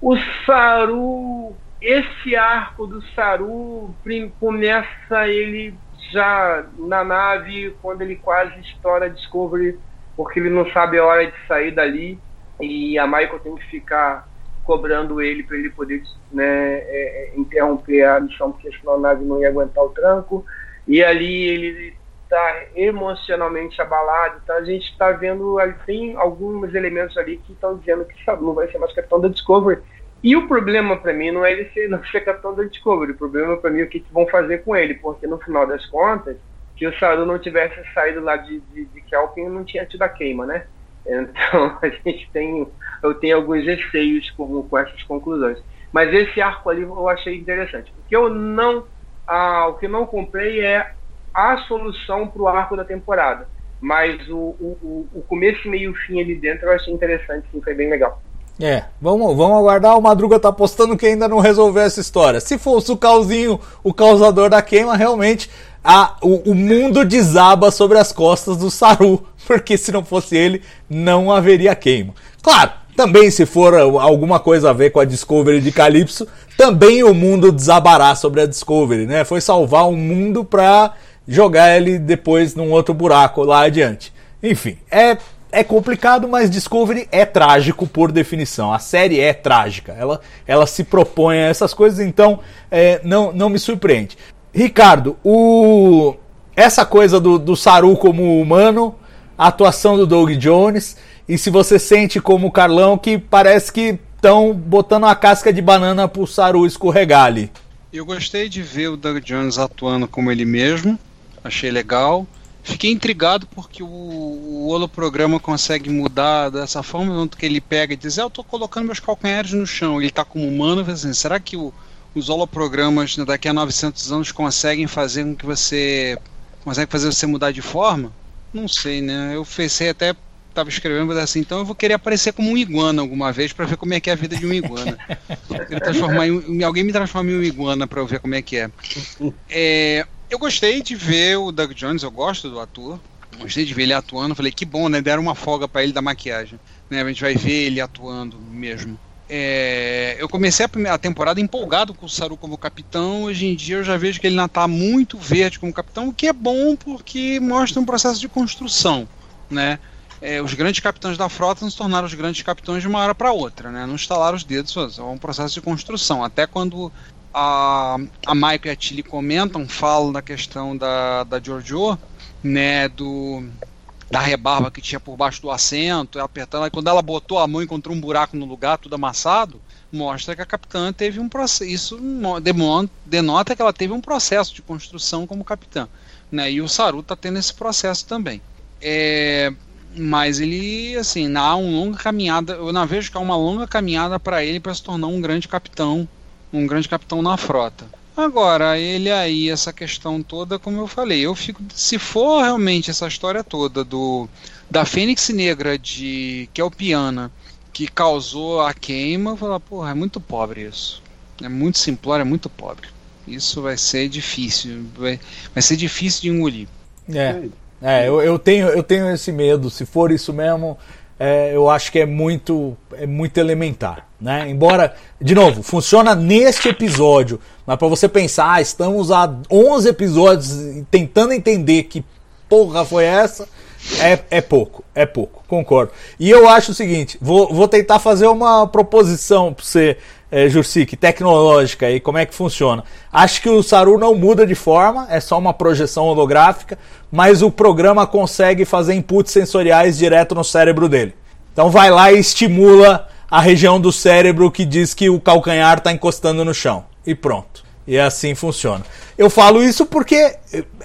Speaker 2: O Saru, esse arco do Saru começa ele já na nave, quando ele quase estoura a Discovery, porque ele não sabe a hora de sair dali. E a Michael tem que ficar cobrando ele para ele poder né, é, é, interromper a missão, porque senão a nave não ia aguentar o tranco. E ali ele está emocionalmente abalado. Então a gente está vendo, tem alguns elementos ali que estão dizendo que não vai ser mais capitão da Discovery. E o problema para mim não é ele ser, não ser capitão da Discovery. O problema para mim é o que, que, vão fazer com ele, porque no final das contas, se o Saru não tivesse saído lá de, de, de Kelpin, não tinha tido a queima, né? [LAUGHS] Então a gente tem, eu tenho alguns receios com, com essas conclusões. Mas esse arco ali eu achei interessante. O que eu não, ah, o que não comprei é a solução para o arco da temporada. Mas o, o, o começo, meio e fim ali dentro eu achei interessante, sim, foi bem legal.
Speaker 1: É, vamos, vamos aguardar. O Madruga tá apostando que ainda não resolveu essa história. Se fosse o Calzinho o causador da queima, realmente a, o, o, mundo desaba sobre as costas do Saru. [LAUGHS] Porque se não fosse ele, não haveria queima. Claro, também se for alguma coisa a ver com a Discovery de Calypso, também o mundo desabará sobre a Discovery, né? Foi salvar o mundo pra jogar ele depois num outro buraco lá adiante. Enfim, é, é complicado, mas Discovery é trágico por definição. A série é trágica. Ela, ela se propõe a essas coisas, então é, não, não me surpreende. Ricardo, o, essa coisa do, do Saru como humano, a atuação do Doug Jones, e se você sente como o Carlão que parece que estão botando a casca de banana pro Saru escorregar ali.
Speaker 3: Eu gostei de ver o Doug Jones atuando como ele mesmo achei legal. Fiquei intrigado porque o, o holoprograma consegue mudar dessa forma, que ele pega e diz, é, eu estou colocando meus calcanhares no chão, ele está como humano, assim, será que o, os holoprogramas daqui a 900 anos conseguem fazer com que você consegue fazer você mudar de forma? Não sei, né? Eu pensei até estava escrevendo assim, então eu vou querer aparecer como um iguana alguma vez para ver como é que é a vida de um iguana. transformar em, alguém me transforma em um iguana para eu ver como é que é. é eu gostei de ver o Doug Jones, eu gosto do ator. Gostei de ver ele atuando. Falei, que bom, né? Deram uma folga para ele da maquiagem. Né? A gente vai ver ele atuando mesmo. É, eu comecei a, primeira, temporada empolgado com o Saru como capitão. Hoje em dia eu já vejo que ele ainda está muito verde como capitão, o que é bom porque mostra um processo de construção. Né? É, os grandes capitães da frota não se tornaram os grandes capitães de uma hora para outra. Né? Não instalaram os dedos, é um processo de construção. Até quando a, a Michael e a Tilly comentam, falam da questão da, da Giorgio, né, do da rebarba que tinha por baixo do assento, apertando, aí quando ela botou a mão encontrou um buraco no lugar, tudo amassado, mostra que a capitã teve um processo, isso denota que ela teve um processo de construção como capitã, né, e o Saru está tendo esse processo também. É, mas ele, assim, há uma longa caminhada, eu não vejo que há uma longa caminhada para ele para se tornar um grande capitão um grande capitão na frota. Agora, ele aí, essa questão toda, como eu falei, eu fico. Se for realmente essa história toda do da Fênix Negra de Kelpiana que causou a queima, eu falar, porra, é muito pobre isso. É muito simplório, é muito pobre. Isso vai ser difícil. Vai, vai ser difícil de engolir.
Speaker 1: É. É, eu, eu, tenho, eu tenho esse medo. Se for isso mesmo, é, eu acho que é muito, é muito elementar. Né? Embora, de novo, funciona neste episódio, mas para você pensar, ah, estamos há 11 episódios tentando entender que porra foi essa, é, é pouco, é pouco, concordo. E eu acho o seguinte, vou, vou tentar fazer uma proposição para você, é, Jursik, tecnológica aí, como é que funciona. Acho que o Saru não muda de forma, é só uma projeção holográfica, mas o programa consegue fazer inputs sensoriais direto no cérebro dele. Então vai lá e estimula a região do cérebro que diz que o calcanhar está encostando no chão. E pronto. E assim funciona. Eu falo isso porque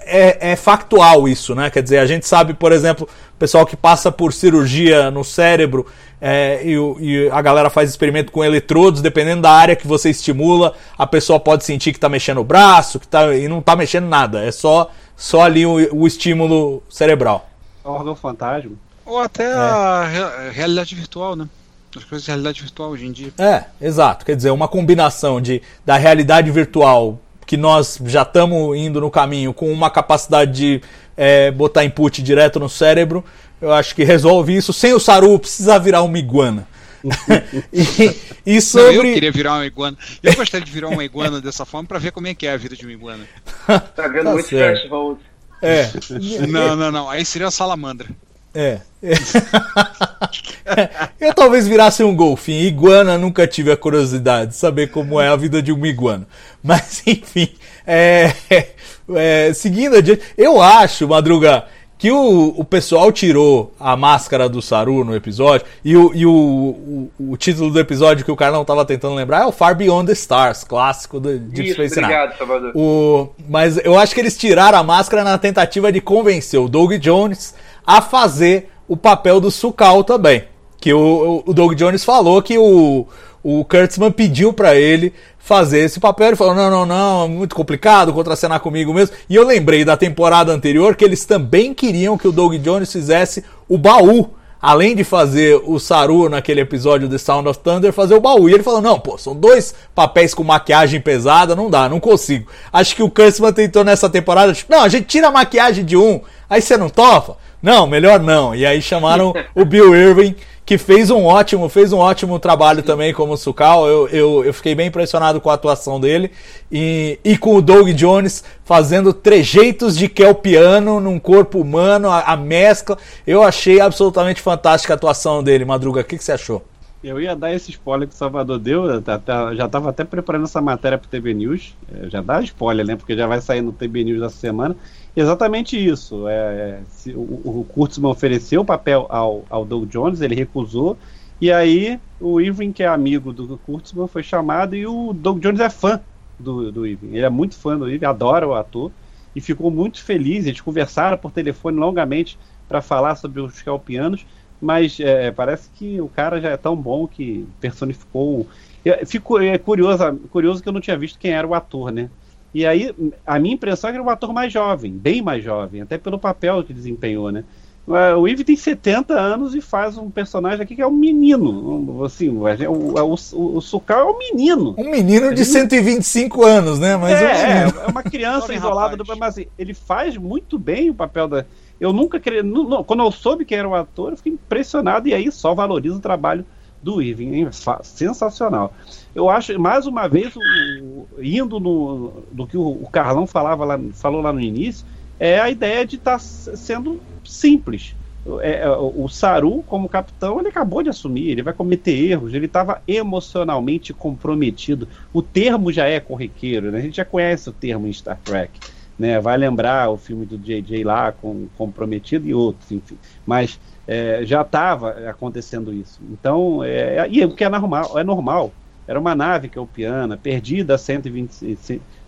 Speaker 1: é, é factual isso, né? Quer dizer, a gente sabe, por exemplo, o pessoal que passa por cirurgia no cérebro é, e, e, a galera faz experimento com eletrodos, dependendo da área que você estimula, a pessoa pode sentir que está mexendo o braço, que tá, e não está mexendo nada. É só, só ali o, o estímulo cerebral.
Speaker 4: Órgão fantasma.
Speaker 3: Ou até é. a re realidade virtual, né? As coisas de realidade virtual hoje em dia.
Speaker 1: É, exato. Quer dizer, uma combinação de, da realidade virtual que nós já estamos indo no caminho com uma capacidade de é, botar input direto no cérebro, eu acho que resolve isso. Sem o Saru, precisa virar uma iguana. [LAUGHS]
Speaker 3: e, e, sobre... Não, eu queria virar uma iguana. Eu gostaria de virar uma iguana dessa forma para ver como é que é a vida de uma iguana.
Speaker 2: Tá vendo tá muito festival.
Speaker 1: É.
Speaker 3: Não, não, não. Aí seria a salamandra.
Speaker 1: É. [LAUGHS] Eu talvez virasse um golfinho. Iguana nunca tive a curiosidade de saber como é a vida de uma iguana. Mas [LAUGHS] enfim, é, é, seguindo adiante, eu acho, Madruga, que o, o pessoal tirou a máscara do Saru no episódio, e, o, e o, o, o título do episódio que o Carlão estava tentando lembrar é o Far Beyond the Stars, clássico do Deep
Speaker 2: Isso,
Speaker 1: Space
Speaker 2: obrigado, Salvador.
Speaker 1: O, mas eu acho que eles tiraram a máscara na tentativa de convencer o Doug Jones a fazer o papel do Sukal também. Que o, o Doug Jones falou que o, o Kurtzman pediu para ele fazer esse papel. Ele falou: não, não, não, muito complicado contracenar comigo mesmo. E eu lembrei da temporada anterior que eles também queriam que o Doug Jones fizesse o baú. Além de fazer o Saru naquele episódio The Sound of Thunder, fazer o baú. E ele falou: não, pô, são dois papéis com maquiagem pesada, não dá, não consigo. Acho que o Kurtzman tentou nessa temporada, tipo, não, a gente tira a maquiagem de um, aí você não topa? Não, melhor não. E aí chamaram o Bill Irving, que fez um ótimo, fez um ótimo trabalho também como Sukal. Eu, eu, eu fiquei bem impressionado com a atuação dele. E, e com o Doug Jones fazendo trejeitos de Kelpiano num corpo humano, a, a mescla. Eu achei absolutamente fantástica a atuação dele, Madruga. O que, que você achou?
Speaker 4: Eu ia dar esse spoiler que o Salvador deu, já estava até preparando essa matéria para o TB News. É, já dá spoiler, né? Porque já vai sair no TB News essa semana. Exatamente isso. É, é, se, o, o Kurtzman ofereceu o papel ao, ao Doug Jones, ele recusou. E aí o Irving, que é amigo do Kurtzman, foi chamado e o Doug Jones é fã do, do Irving. Ele é muito fã do Irving, adora o ator e ficou muito feliz. Eles conversaram por telefone longamente para falar sobre os calpianos, mas é, parece que o cara já é tão bom que personificou. Fico é curioso, curioso que eu não tinha visto quem era o ator, né? E aí, a minha impressão é que era um ator mais jovem, bem mais jovem, até pelo papel que desempenhou, né? O Eve tem 70 anos e faz um personagem aqui que é um menino. Assim, o, o, o, o Sukal é um menino.
Speaker 1: Um menino de 125 anos, né? Mas
Speaker 4: é, é, é uma criança isolada, do, mas assim, ele faz muito bem o papel da. Eu nunca queria. Quando eu soube que era o ator, eu fiquei impressionado e aí só valorizo o trabalho do Irving. Sensacional. Eu acho, mais uma vez, o, indo no, do que o, Carlão falava lá, falou lá no início, é a ideia de estar tá sendo simples. É, é o Saru, como capitão, ele acabou de assumir, ele vai cometer erros, ele estava emocionalmente comprometido. O termo já é corriqueiro, né? a gente já conhece o termo em Star Trek. Né? Vai lembrar o filme do JJ lá, com Comprometido e outros, enfim. Mas é, já estava acontecendo isso. Então, é, e o que é normal, é normal. Era uma nave é Piana, perdida há 120,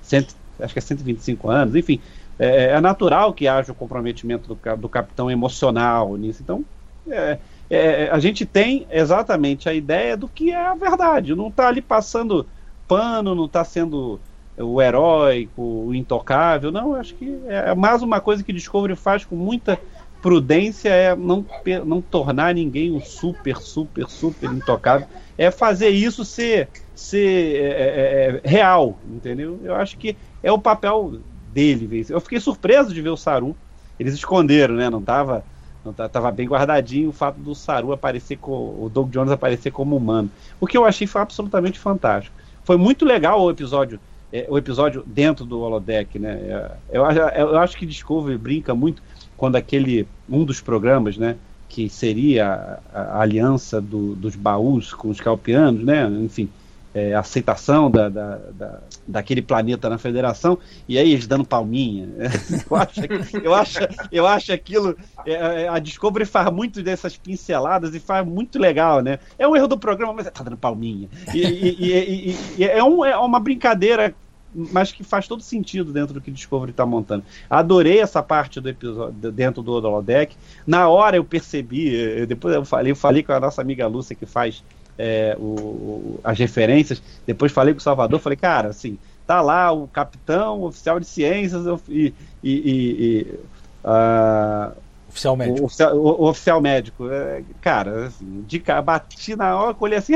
Speaker 4: 100, acho que é 125 anos, enfim. É, é, natural que haja o comprometimento do, do capitão emocional nisso. Então, é, é, a gente tem exatamente a ideia do que é a verdade. Não está ali passando pano, não está sendo o heróico, o intocável. Não, acho que é mais uma coisa que Discovery faz com muita prudência é não, não tornar ninguém um super, super, super intocável. É fazer isso ser, ser é, é, é, real, entendeu? Eu acho que é o papel dele. Eu fiquei surpreso de ver o Saru. Eles esconderam, né? Não tava, não tava bem guardadinho o fato do Saru aparecer com o Doug Jones aparecer como humano. O que eu achei foi absolutamente fantástico. Foi muito legal o episódio é, o episódio dentro do holodeck, né? É, eu, eu, acho que Discovery brinca muito quando aquele um dos programas, né, que seria a, a aliança do, dos baús com os calpianos, né, enfim, é, a aceitação da, da, da, daquele planeta na Federação, e aí eles dando palminha. [LAUGHS] eu, acho, eu, acho, eu acho aquilo. É, é, a Discovery faz muito dessas pinceladas e faz muito legal, né? É um erro do programa, mas tá dando palminha. E, e, e, e é, um, é uma brincadeira mas que faz todo sentido dentro do que Discovery está montando. Adorei essa parte do episódio dentro do holodeck. Na hora eu percebi, eu, depois eu falei, eu falei com a nossa amiga Lúcia que faz é, o, as referências. Depois falei com o Salvador, falei, cara, assim, tá lá o capitão, o oficial de ciências e, e, e, e uh,
Speaker 1: Oficial médico.
Speaker 4: O, oficial, o, o oficial médico. É, cara, assim, de, bati na hora, colhei assim.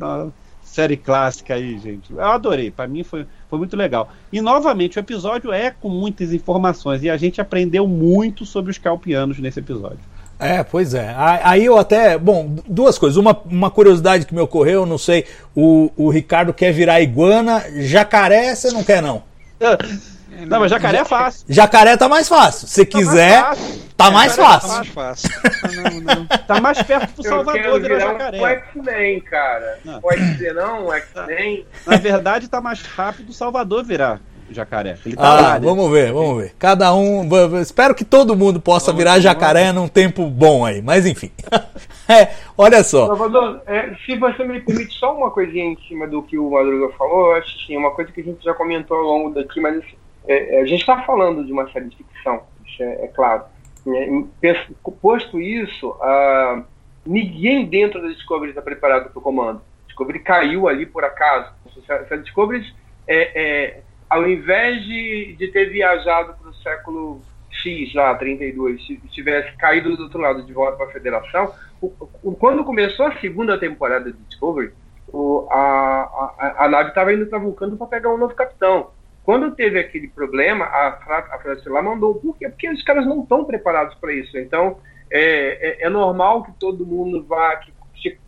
Speaker 4: Ah, série clássica aí, gente. Eu adorei. Para mim foi, foi muito legal. E novamente, o episódio é com muitas informações. E a gente aprendeu muito sobre os calpianos nesse episódio.
Speaker 1: É, pois é. Aí eu até. Bom, duas coisas. Uma, uma curiosidade que me ocorreu, não sei. O, o Ricardo quer virar iguana. Jacaré, você não quer, não? [LAUGHS]
Speaker 4: Não, mas jacaré é fácil.
Speaker 1: Jacaré tá mais fácil. Se tá quiser, mais tá mais fácil. Tá mais fácil.
Speaker 4: não, não. Tá mais perto do Salvador virar jacaré.
Speaker 2: Um X-Men, cara. Não. Pode ser não, um X-Men.
Speaker 4: Na verdade, tá mais rápido o Salvador virar jacaré.
Speaker 1: Ele tá ah, lá, vamos ver, vamos ver. Cada um. Espero que todo mundo possa vamos, virar jacaré vamos. num tempo bom aí. Mas enfim. [LAUGHS] é, olha só.
Speaker 2: Salvador, é, se você me permite só uma coisinha em cima do que o Madruga falou, eu acho que sim, uma coisa que a gente já comentou ao longo daqui, mas assim, é, é, a gente está falando de uma série de ficção, é, é claro. É, posto isso, uh, ninguém dentro da Discovery está preparado para o comando. A Discovery caiu ali por acaso. Se a Discovery, é, é, ao invés de, de ter viajado para o século X, lá, 32, se tivesse caído do outro lado de volta para a Federação, o, o, quando começou a segunda temporada de Discovery, o, a, a, a nave estava indo para Vulcano para pegar um novo capitão. Quando teve aquele problema, a, a França lá mandou. Por quê? Porque os caras não estão preparados para isso. Então, é, é, é, normal que todo mundo vá, que,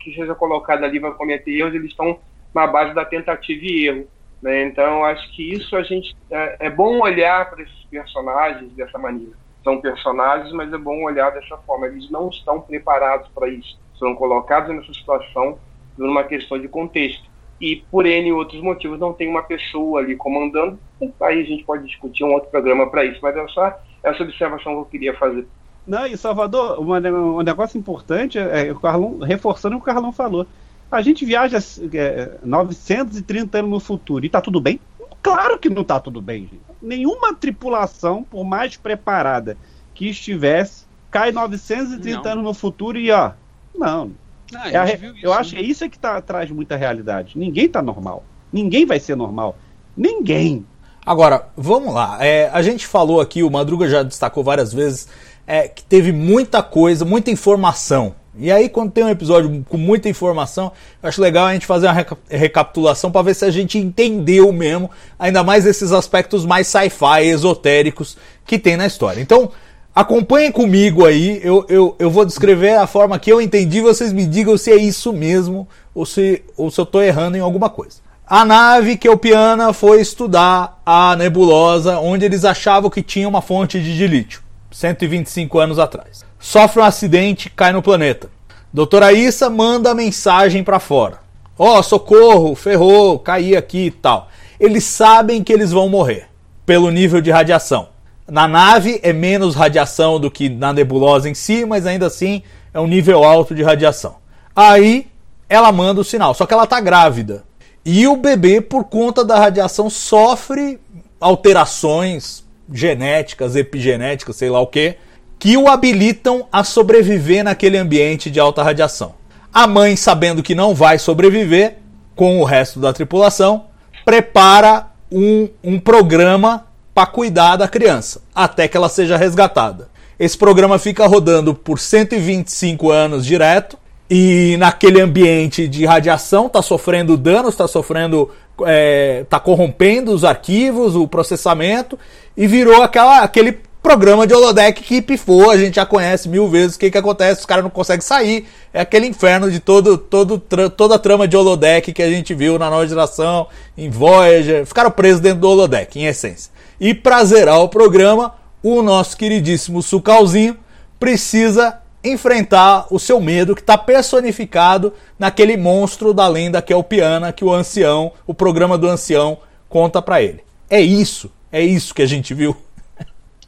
Speaker 2: que seja colocado ali, vai cometer erros, eles estão na base da tentativa e erro. Né? Então, acho que isso a gente. É, é bom olhar para esses personagens dessa maneira. São personagens, mas é bom olhar dessa forma. Eles não estão preparados para isso. São colocados nessa situação por uma questão de contexto e por N outros motivos não tem uma pessoa ali comandando, aí a gente pode discutir um outro programa para isso, mas é só essa observação que eu queria fazer.
Speaker 4: Não, e Salvador, um negócio importante é, é o Carlão, reforçando o que o Carlão falou. A gente viaja é, 930 anos no futuro e tá tudo bem? Claro que não tá tudo bem, gente. Nenhuma tripulação, por mais preparada que estivesse, cai 930 não. anos no futuro e ó, não, ah, é re... Eu acho que é isso que tá, traz muita realidade. Ninguém tá normal. Ninguém vai ser normal. Ninguém.
Speaker 1: Agora, vamos lá. É, a gente falou aqui, o Madruga já destacou várias vezes, é, que teve muita coisa, muita informação. E aí, quando tem um episódio com muita informação, eu acho legal a gente fazer uma reca recapitulação para ver se a gente entendeu mesmo, ainda mais esses aspectos mais sci-fi, esotéricos que tem na história. Então, Acompanhem comigo aí, eu, eu, eu vou descrever a forma que eu entendi, vocês me digam se é isso mesmo ou se, ou se eu estou errando em alguma coisa. A nave Kelpiana foi estudar a nebulosa onde eles achavam que tinha uma fonte de dilítio, 125 anos atrás. Sofre um acidente, cai no planeta. Doutora Issa manda mensagem para fora. Ó, oh, socorro, ferrou, caí aqui e tal. Eles sabem que eles vão morrer pelo nível de radiação. Na nave é menos radiação do que na nebulosa em si, mas ainda assim é um nível alto de radiação. Aí ela manda o sinal, só que ela está grávida. E o bebê, por conta da radiação, sofre alterações genéticas, epigenéticas, sei lá o que, que o habilitam a sobreviver naquele ambiente de alta radiação. A mãe, sabendo que não vai sobreviver, com o resto da tripulação, prepara um, um programa para cuidar da criança, até que ela seja resgatada. Esse programa fica rodando por 125 anos direto e naquele ambiente de radiação está sofrendo danos, está sofrendo, está é, tá corrompendo os arquivos, o processamento e virou aquela, aquele programa de holodeck que pifou, a gente já conhece mil vezes o que, que acontece, os caras não conseguem sair, é aquele inferno de todo, todo, toda a trama de holodeck que a gente viu na nova geração, em Voyager, ficaram presos dentro do holodeck, em essência. E para zerar o programa, o nosso queridíssimo Sucalzinho precisa enfrentar o seu medo que está personificado naquele monstro da lenda que é o Piana, que o ancião, o programa do ancião, conta para ele. É isso, é isso que a gente viu. [LAUGHS]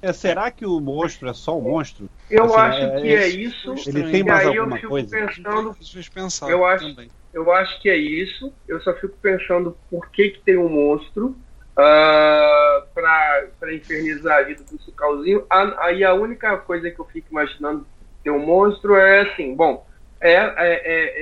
Speaker 4: É, será que o monstro é só um monstro?
Speaker 2: Eu assim, acho é, que é, é isso.
Speaker 4: Ele tem mais alguma eu coisa?
Speaker 2: Pensando, eu acho, eu acho que é isso. Eu só fico pensando por que, que tem um monstro ah, para infernizar a vida do Sucalzinho. A- Aí a única coisa que eu fico imaginando ter um monstro é assim, bom, é, é- é-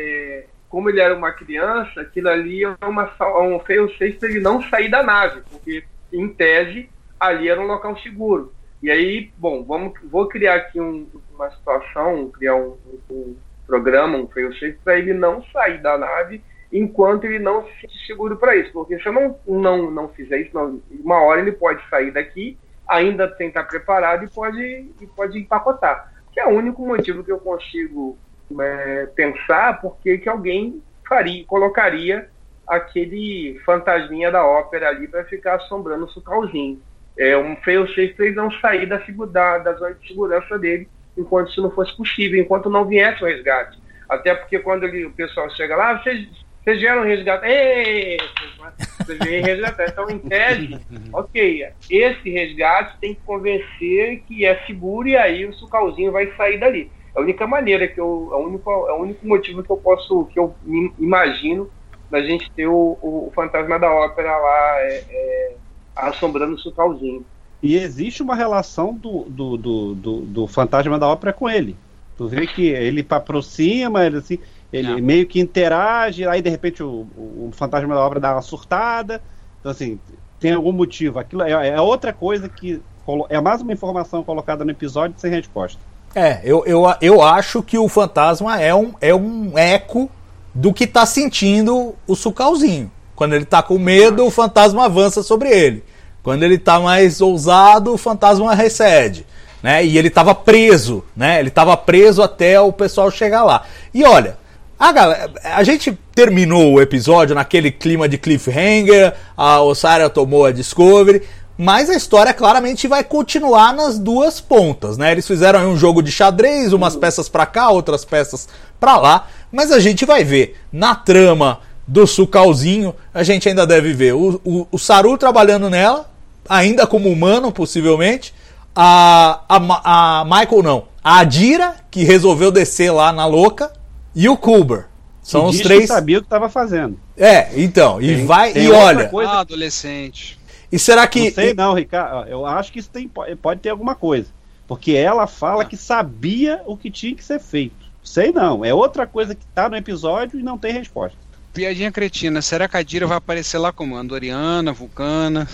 Speaker 2: é- como ele era uma criança, aquilo ali é uma, sal- um fail safe para ele não sair da nave, porque em tese ali era um local seguro. E aí, bom, vamos, vou criar aqui um- uma situação, criar um, um programa, um fail safe para ele não sair da nave enquanto ele não se sente seguro para isso, porque se eu não, não, não fizer isso, não, uma hora ele pode sair daqui, ainda sem estar preparado e pode, e pode empacotar. Que é o único motivo que eu consigo é, pensar porque que alguém faria, colocaria aquele fantasminha da ópera ali para ficar assombrando o sucalzinho. É um fail safe para ele não sair da, da, da zona de segurança dele enquanto isso não fosse possível, enquanto não viesse o resgate. Até porque quando ele- o pessoal chega lá, "Ah, vocês, vocês vieram resgatar. Ei, vocês vieram resgatar. Então, em tese, [LAUGHS] ok, esse resgate tem que convencer que é seguro e aí o sucalzinho vai sair dali. É a única maneira que eu. É o único, é o único motivo que eu posso. que eu imagino da gente ter o, o fantasma da ópera lá é, é, assombrando o sucalzinho.
Speaker 4: E existe uma relação do, do, do, do, do fantasma da ópera com ele. Tu vê que ele aproxima, ele assim, ele
Speaker 3: Não.
Speaker 4: meio que interage, aí de repente o, o, fantasma da ópera dá uma surtada. Então, assim, tem algum motivo. Aquilo é, é outra coisa que. É mais uma informação colocada no episódio sem resposta.
Speaker 1: É, eu, eu, eu acho que o fantasma é um, é um eco do que tá sentindo o sucalzinho. Quando ele tá com medo, o fantasma avança sobre ele. Quando ele tá mais ousado, o fantasma recede. Né? E ele tava preso, né? Ele tava preso até o pessoal chegar lá. E olha, a, galera, a gente terminou o episódio naquele clima de cliffhanger, a Osara tomou a Discovery, mas a história claramente vai continuar nas duas pontas, né? Eles fizeram aí um jogo de xadrez, umas peças pra cá, outras peças pra lá, mas a gente vai ver. Na trama do Sucalzinho, a gente ainda deve ver o, o, o Saru trabalhando nela, ainda como humano, possivelmente, a, a, a Michael não, a Adira, que resolveu descer lá na louca, e o Kuber. São os
Speaker 4: diz que
Speaker 1: três.
Speaker 4: sabia o que estava fazendo.
Speaker 1: É, então, e
Speaker 4: Tem-
Speaker 1: vai
Speaker 4: tem
Speaker 1: e olha.
Speaker 4: coisa-
Speaker 3: Ah, adolescente.
Speaker 1: E será que
Speaker 4: Não sei não, Ricardo. Eu acho que isso tem, pode ter alguma coisa. Porque ela fala que sabia o que tinha que ser feito. Sei não. É outra coisa que tá no episódio e não tem resposta.
Speaker 3: Piadinha cretina. Será que a Dira vai aparecer lá como Andoriana, Vulcana?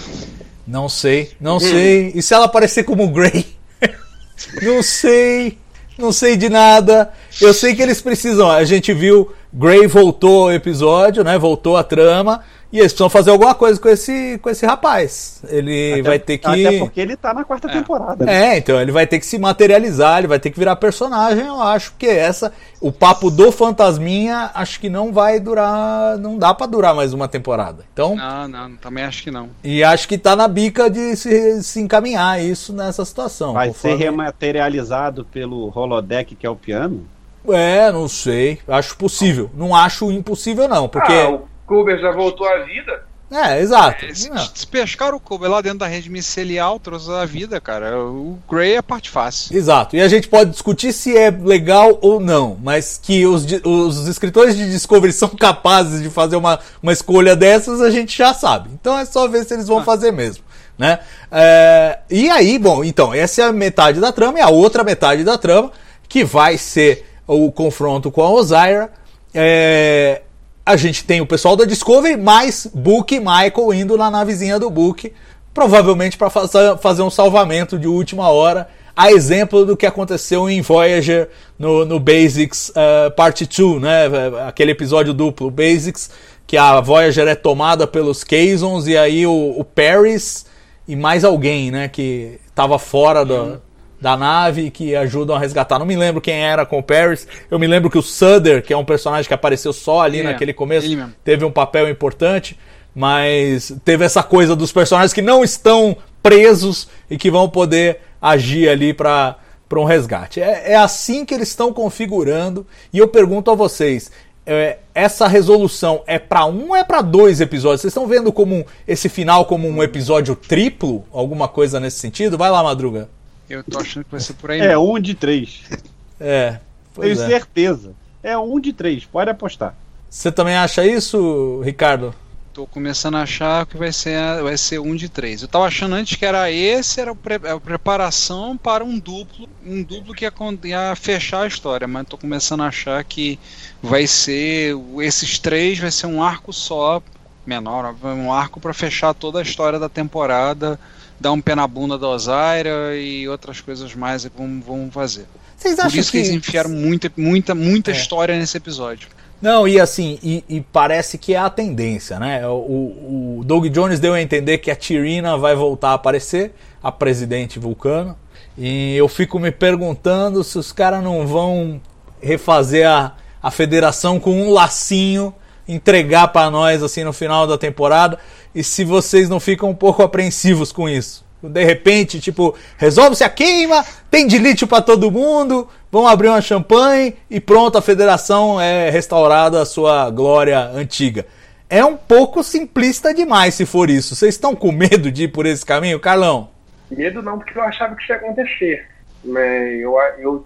Speaker 1: Não sei, não sei. E se ela aparecer como Grey? [LAUGHS] não sei, não sei de nada. Eu sei que eles precisam. A gente viu Grey voltou ao episódio, né? Voltou a trama. E eles precisam fazer alguma coisa com esse, com esse rapaz. Ele
Speaker 4: Até-
Speaker 1: vai ter que.
Speaker 4: Até porque ele tá na quarta
Speaker 3: É.
Speaker 4: temporada. né?
Speaker 1: É, então ele vai ter que se materializar, ele vai ter que virar personagem, eu acho, porque essa, o papo do Fantasminha, acho que não vai durar, não dá pra durar mais uma temporada. Então,
Speaker 3: Não, não, também acho que não.
Speaker 1: e acho que tá na bica de se, se encaminhar isso nessa situação.
Speaker 4: Vai ser
Speaker 1: conforme-
Speaker 4: rematerializado pelo holodeck que é o piano.
Speaker 1: É, não sei, acho possível. Não acho impossível não, porque
Speaker 2: Ah, o Kuber já voltou à vida?
Speaker 1: é, exato.
Speaker 3: Se,
Speaker 1: Não.
Speaker 3: se pescar o Kobe lá dentro da rede micelial, trouxe a vida, cara. O Grey é a parte fácil.
Speaker 1: Exato. E a gente pode discutir se é legal ou não, mas que os, os escritores de Discovery são [LAUGHS] capazes de fazer uma, uma escolha dessas, a gente já sabe. Então é só ver se eles vão fazer mesmo. Né? É, e aí, bom, então, essa é a metade da trama, e a outra metade da trama, que vai ser o confronto com a Ozyra. É, a gente tem o pessoal da Discovery, mais Book e Michael indo na navezinha do Book, provavelmente para fazer, um salvamento de última hora, a exemplo do que aconteceu em Voyager no, no Basics uh, Part 2, né? aquele episódio duplo, Basics, que a Voyager é tomada pelos Kazons e aí o, o Paris e mais alguém, né, que estava fora do, da nave que ajudam a resgatar. Não me lembro quem era com o Paris. Eu me lembro que o Sutter, que é um personagem que apareceu só ali
Speaker 3: É,
Speaker 1: naquele começo, teve um papel importante, mas teve essa coisa dos personagens que não estão presos e que vão poder agir ali para para um resgate. É, é assim que eles estão configurando. E eu pergunto a vocês: é, essa resolução é para um ou é para dois episódios? Vocês estão vendo como esse final como um episódio triplo? Alguma coisa nesse sentido? Vai lá, Madruga.
Speaker 3: Eu tô achando que vai ser por aí.
Speaker 4: É
Speaker 3: mesmo.
Speaker 4: um de três. [LAUGHS]
Speaker 1: É. Pois
Speaker 4: Tenho
Speaker 1: é.
Speaker 4: certeza. É um de três, pode apostar.
Speaker 1: Você também acha isso, Ricardo?
Speaker 3: tô começando a achar que vai ser, vai ser um de três. Eu tava achando antes que era esse, era a preparação para um duplo, um duplo que ia, ia fechar a história, mas tô começando a achar que vai ser esses três vai ser um arco só, menor, um arco para fechar toda a história da temporada, dar um pé na bunda da Osaira e outras coisas mais que vão, vão fazer.
Speaker 1: Vocês acham
Speaker 3: Por isso que,
Speaker 1: que
Speaker 3: eles enfiaram muita, muita, muita
Speaker 1: É.
Speaker 3: história nesse episódio.
Speaker 1: Não, e assim, e, e parece que é a tendência, né? O, o Doug Jones deu a entender que a Tirina vai voltar a aparecer, a presidente vulcano. E eu fico me perguntando se os caras não vão refazer a, a federação com um lacinho, entregar pra nós assim no final da temporada. E se vocês não ficam um pouco apreensivos com isso. De repente, tipo, resolve-se a queima, tem de pra todo mundo, vão abrir uma champanhe e pronto, a federação é restaurada à sua glória antiga. É um pouco simplista demais se for isso. Vocês estão com medo de ir por esse caminho, Carlão?
Speaker 2: Medo não, porque eu achava que isso ia acontecer. Né? Eu, eu,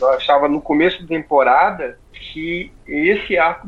Speaker 2: eu achava no começo da temporada que esse arco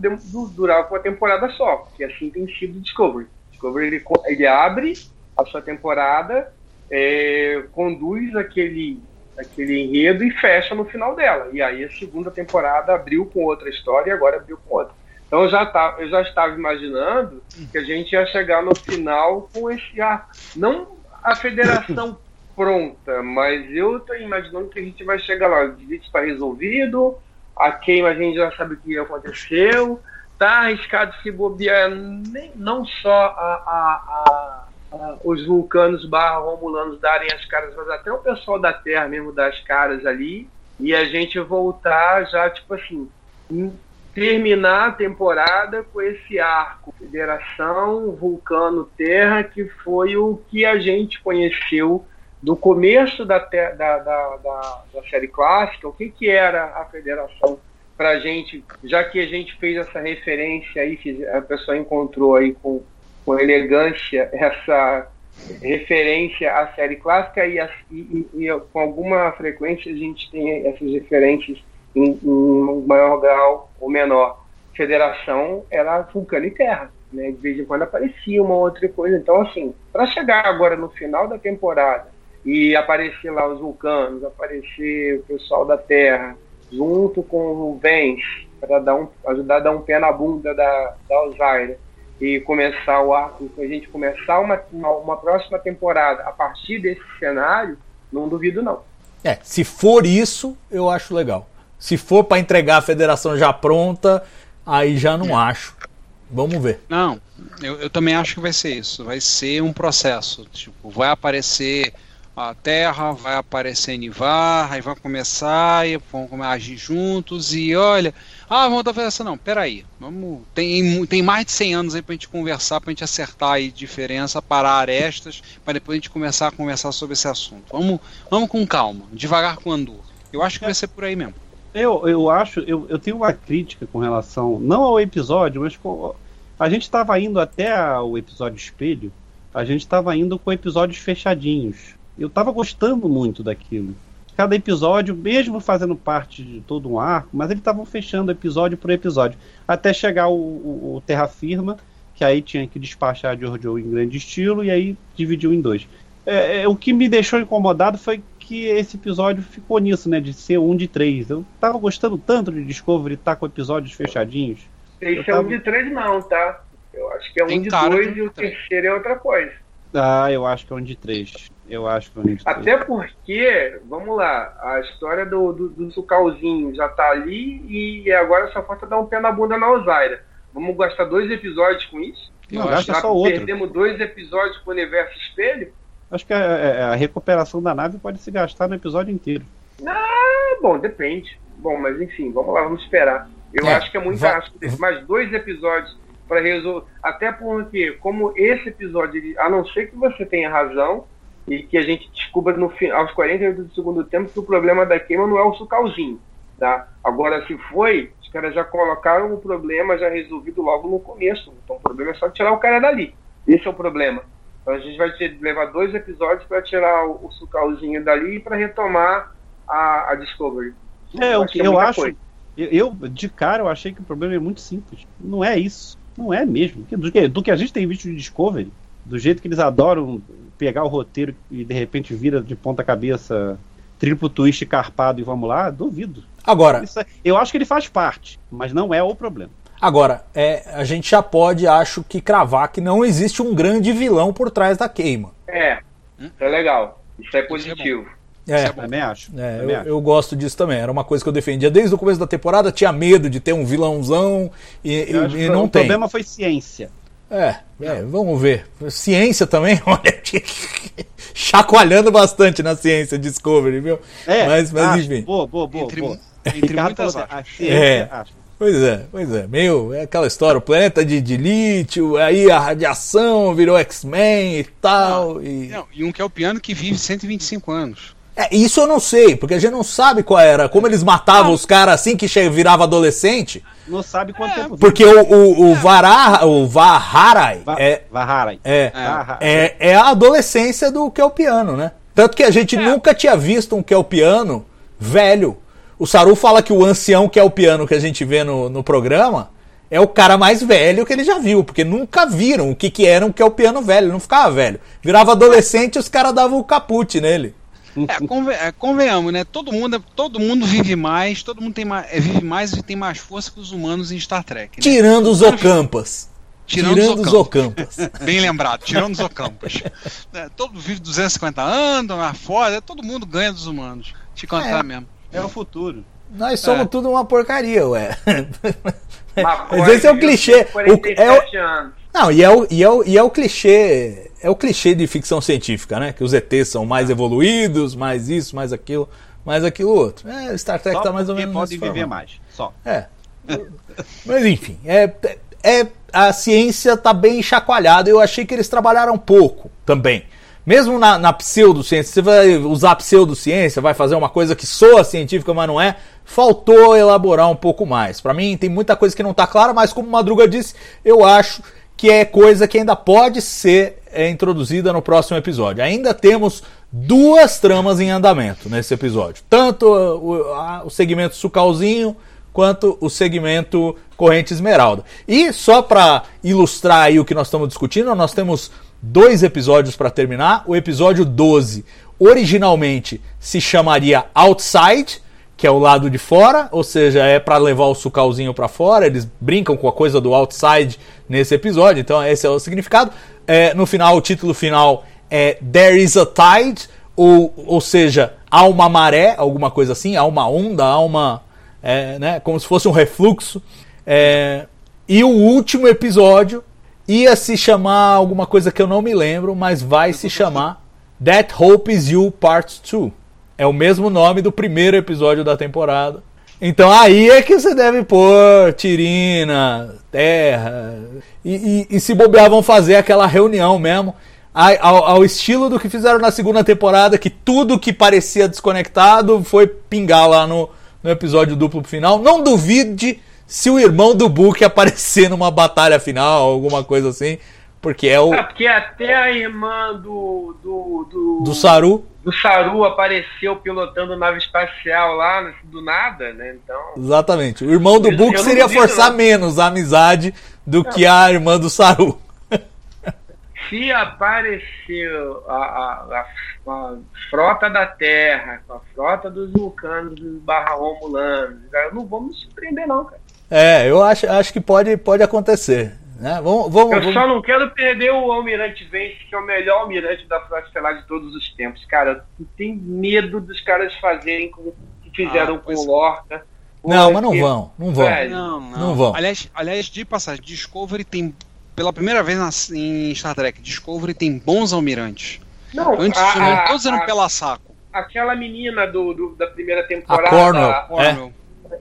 Speaker 2: durava uma temporada só, porque assim tem sido o Discovery. Discovery ele, ele abre a sua temporada, é, conduz aquele, aquele enredo e fecha no final dela. E aí a segunda temporada abriu com outra história e agora abriu com outra. Então eu já, tá, eu já estava imaginando que a gente ia chegar no final com esse arco. Não a federação pronta, mas eu estou imaginando que a gente vai chegar lá. O divide está resolvido, a queima a gente já sabe o que aconteceu, tá arriscado se bobear nem, não só a, a- a- os vulcanos barra romulanos darem as caras, mas até o pessoal da Terra mesmo dar as caras ali, e a gente voltar já, tipo assim, terminar a temporada com esse arco Federação, Vulcano, Terra, que foi o que a gente conheceu do começo da, da, da, da, da série clássica, o que, que era a Federação pra gente, já que a gente fez essa referência aí, a pessoa encontrou aí com, com elegância essa referência à série clássica e, e- e- e com alguma frequência a gente tem essas referências em, em maior grau ou menor. Federação era Vulcano e Terra, né? De vez em quando aparecia uma outra coisa. Então, assim, para chegar agora no final da temporada e aparecer lá os vulcanos, aparecer o pessoal da Terra, junto com o Vence, para dar um, ajudar a dar um pé na bunda da, da Alzaira e começar o arco, a gente começar uma, uma, uma próxima temporada a partir desse cenário, não duvido não.
Speaker 1: É, se for isso, eu acho legal. Se for pra entregar a federação já pronta, aí já não acho. Vamos ver.
Speaker 3: Não, eu, eu também acho que vai ser isso. Vai ser um processo. Tipo, vai aparecer a Terra, vai aparecer Nivar, aí vai começar e vão agir juntos e olha, ah, vamos dar federação. Não, peraí. Vamos, tem, tem mais de 100 anos aí pra gente conversar, pra gente acertar aí diferença, parar arestas, para depois a gente começar a conversar sobre esse assunto. Vamos, vamos com calma, devagar com andor. Eu acho que vai ser por aí mesmo.
Speaker 4: Eu, eu acho, eu, eu tenho uma crítica com relação, não ao episódio, mas com. A gente estava indo até o episódio espelho, a gente estava indo com episódios fechadinhos. Eu estava gostando muito daquilo. Cada episódio, mesmo fazendo parte de todo um arco, mas eles estavam fechando episódio por episódio. Até chegar o, o, o Terra Firma, que aí tinha que despachar Giorgio em grande estilo, e aí dividiu em dois. É, é, o que me deixou incomodado foi que esse episódio ficou nisso, né? De ser um de três. Eu tava gostando tanto de Discovery estar com episódios fechadinhos.
Speaker 2: Esse
Speaker 4: Eu
Speaker 2: é um
Speaker 4: tava-
Speaker 2: de três não, tá? Eu acho que é um
Speaker 3: Tem
Speaker 2: de dois
Speaker 3: de
Speaker 2: e o
Speaker 3: três.
Speaker 2: terceiro é outra coisa.
Speaker 4: Ah, eu acho que é um de três. Eu acho que é de três.
Speaker 2: Até porque, vamos lá, a história do, do, do Sucalzinho já tá ali e agora só falta dar um pé na bunda na Osaira. Vamos gastar dois episódios com isso?
Speaker 4: Não,
Speaker 3: Eu
Speaker 4: gasta só outro.
Speaker 2: perdemos dois episódios com o Universo Espelho?
Speaker 4: Acho que a, a- a recuperação da nave pode se gastar no episódio inteiro.
Speaker 2: Ah, bom, depende. Bom, mas enfim, vamos lá, vamos esperar. Eu
Speaker 1: É,
Speaker 2: acho que é muito
Speaker 1: va-
Speaker 2: acho que mais dois episódios para resolver. Até porque, como esse episódio, a não ser que você tenha razão e que a gente descubra no fim, aos 48 do segundo tempo que o problema da queima não é o sucalzinho. Tá? Agora, se foi, os caras já colocaram o problema já resolvido logo no começo. Então o problema é só tirar o cara dali. Esse é o problema. Então a gente vai ter, levar dois episódios para tirar o, o sucalzinho dali e para retomar a, a Discovery.
Speaker 4: É, o
Speaker 2: acho
Speaker 4: que
Speaker 2: é
Speaker 4: eu acho.
Speaker 2: coisa.
Speaker 4: Eu, eu, de cara, eu achei que o problema é muito simples. Não é isso. Não é mesmo. Do que, do que a gente tem visto de Discovery, do jeito que eles adoram pegar o roteiro e de repente vira de ponta cabeça triplo twist carpado e vamos lá, duvido.
Speaker 1: Agora,
Speaker 4: Isso é- eu acho que ele faz parte, mas não é o problema.
Speaker 1: agora é, a gente já pode, acho que, cravar que não existe um grande vilão por trás da queima.
Speaker 2: É, isso é legal. Isso é positivo.
Speaker 1: É,
Speaker 4: Também acho.
Speaker 1: É,
Speaker 4: Também
Speaker 1: eu,
Speaker 4: acho.
Speaker 1: eu gosto disso também. Era uma coisa que eu defendia desde o começo da temporada. Tinha medo de ter um vilãozão e, e- e não
Speaker 4: o
Speaker 1: tem.
Speaker 4: problema foi ciência.
Speaker 1: É, é, vamos ver. Ciência também, [LAUGHS] olha, chacoalhando bastante na ciência Discovery, viu?
Speaker 4: É,
Speaker 1: mas, mas
Speaker 4: acho.
Speaker 1: enfim.
Speaker 4: Boa, boa, boa.
Speaker 3: Entre,
Speaker 4: boa.
Speaker 3: entre muitas
Speaker 4: a ciência,
Speaker 1: É.
Speaker 4: acho.
Speaker 1: Pois é, pois é. Meio, é aquela história, o planeta de, de lítio, aí a radiação virou X-Men e tal. e...
Speaker 3: Não, e um que é o piano que vive 125 anos.
Speaker 1: É, isso eu não sei, porque a gente não sabe qual era, como eles matavam os caras assim que che- virava adolescente.
Speaker 4: Não sabe quanto tempo vive.
Speaker 1: Porque o, o, o, Varah, o Vaharai
Speaker 4: Va-
Speaker 1: é,
Speaker 4: Vaharai.
Speaker 1: é,
Speaker 4: Vaharai.
Speaker 1: é, é a adolescência do Kelpiano, né? Tanto que a gente nunca tinha visto um Kelpiano velho. O Saru fala que o ancião Kelpiano que a gente vê no, no programa é o cara mais velho que ele já viu, porque nunca viram o que, que era um Kelpiano velho, não ficava velho. Virava adolescente e os caras davam o caput nele.
Speaker 3: É, conven- é, convenhamos, né? Todo mundo, todo mundo vive mais, todo mundo tem mais, é, vive mais e tem mais força que os humanos em Star Trek. Né?
Speaker 1: Tirando os Ocampas.
Speaker 3: Tirando,
Speaker 1: Tirando
Speaker 3: os
Speaker 1: os
Speaker 3: Ocampas. [LAUGHS] Bem lembrado, tirando os Ocampas. É, todo vive 250 anos, mais fora, todo mundo ganha dos humanos. Te contar
Speaker 1: É.
Speaker 3: mesmo.
Speaker 4: É o futuro.
Speaker 1: Nós somos
Speaker 3: É.
Speaker 1: tudo uma porcaria, ué. Mas [LAUGHS] esse é o clichê. O,
Speaker 2: 47
Speaker 1: é o,
Speaker 2: anos.
Speaker 1: não, e é, o, e, é o, e é o clichê. É o clichê de ficção científica, né? Que os ETs são mais evoluídos, mais isso, mais aquilo, mais aquilo outro. É, Star Trek
Speaker 4: Só
Speaker 1: tá mais ou menos.
Speaker 4: podem
Speaker 1: nesse
Speaker 4: viver
Speaker 1: formato.
Speaker 4: mais. Só.
Speaker 1: É. Mas enfim, é, é, a ciência tá bem chacoalhada. Eu achei que eles trabalharam pouco também. Mesmo na, na pseudociência, você vai usar pseudociência, vai fazer uma coisa que soa científica, mas não é. Faltou elaborar um pouco mais. Pra mim, tem muita coisa que não tá clara, mas como o Madruga disse, eu acho que é coisa que ainda pode ser é, introduzida no próximo episódio. Ainda temos duas tramas em andamento nesse episódio. Tanto o, a- o segmento Sucalzinho quanto o segmento Corrente Esmeralda. E só para ilustrar aí o que nós estamos discutindo, nós temos dois episódios para terminar. O episódio 12 originalmente se chamaria Outside, que é o lado de fora, ou seja, é para levar o sucalzinho para fora. Eles brincam com a coisa do outside nesse episódio, então esse é o significado. É, no final, o título final é There is a Tide, ou, ou seja, há uma maré, alguma coisa assim, há uma onda, há uma. é, né, como se fosse um refluxo. É, e o último episódio ia se chamar alguma coisa que eu não me lembro, mas vai se chamar That Hope Is You Part 2. É o mesmo nome do primeiro episódio da temporada. Então aí é que você deve pôr Tirina, Terra. E, e- e se bobear, vão fazer aquela reunião mesmo. Ao, ao estilo do que fizeram na segunda temporada, que tudo que parecia desconectado foi pingar lá no, no episódio duplo final. Não duvide se o irmão do Book aparecer numa batalha final, alguma coisa assim. Porque é o
Speaker 2: É, porque até a irmã do. do, do,
Speaker 1: do Saru.
Speaker 2: Do Saru apareceu pilotando nave espacial lá, do nada, né? Então.
Speaker 1: Exatamente. O irmão do Book
Speaker 2: não
Speaker 1: seria
Speaker 2: duvido,
Speaker 1: forçar
Speaker 2: não.
Speaker 1: menos a amizade do que a irmã do Saru.
Speaker 2: Se aparecer a, a, a- a frota da Terra, com a frota dos vulcanos barra romulanos, eu não vou me surpreender, não, cara.
Speaker 1: É, eu acho, acho que pode, pode acontecer. Né? Vamos, vamos,
Speaker 2: Eu
Speaker 1: vamos-
Speaker 2: só não quero perder o Almirante Vence, que é o melhor almirante da Frota Estelar de todos os tempos. Cara, eu tenho medo dos caras fazerem como que fizeram
Speaker 3: Ah,
Speaker 2: com o
Speaker 3: é.
Speaker 2: Lorca.
Speaker 1: Não, mas não vão, não vão.
Speaker 3: Não, não.
Speaker 1: Não vão.
Speaker 3: Aliás, aliás, de passagem, Discovery tem, pela primeira vez na- em Star Trek, Discovery tem bons almirantes.
Speaker 2: Não,
Speaker 3: Antes
Speaker 2: a-
Speaker 3: não
Speaker 2: a-
Speaker 3: todos eram
Speaker 2: a-
Speaker 3: pela saco.
Speaker 2: aquela menina do, do- da primeira temporada
Speaker 1: A Cornwell.
Speaker 2: a-
Speaker 3: Cornwell,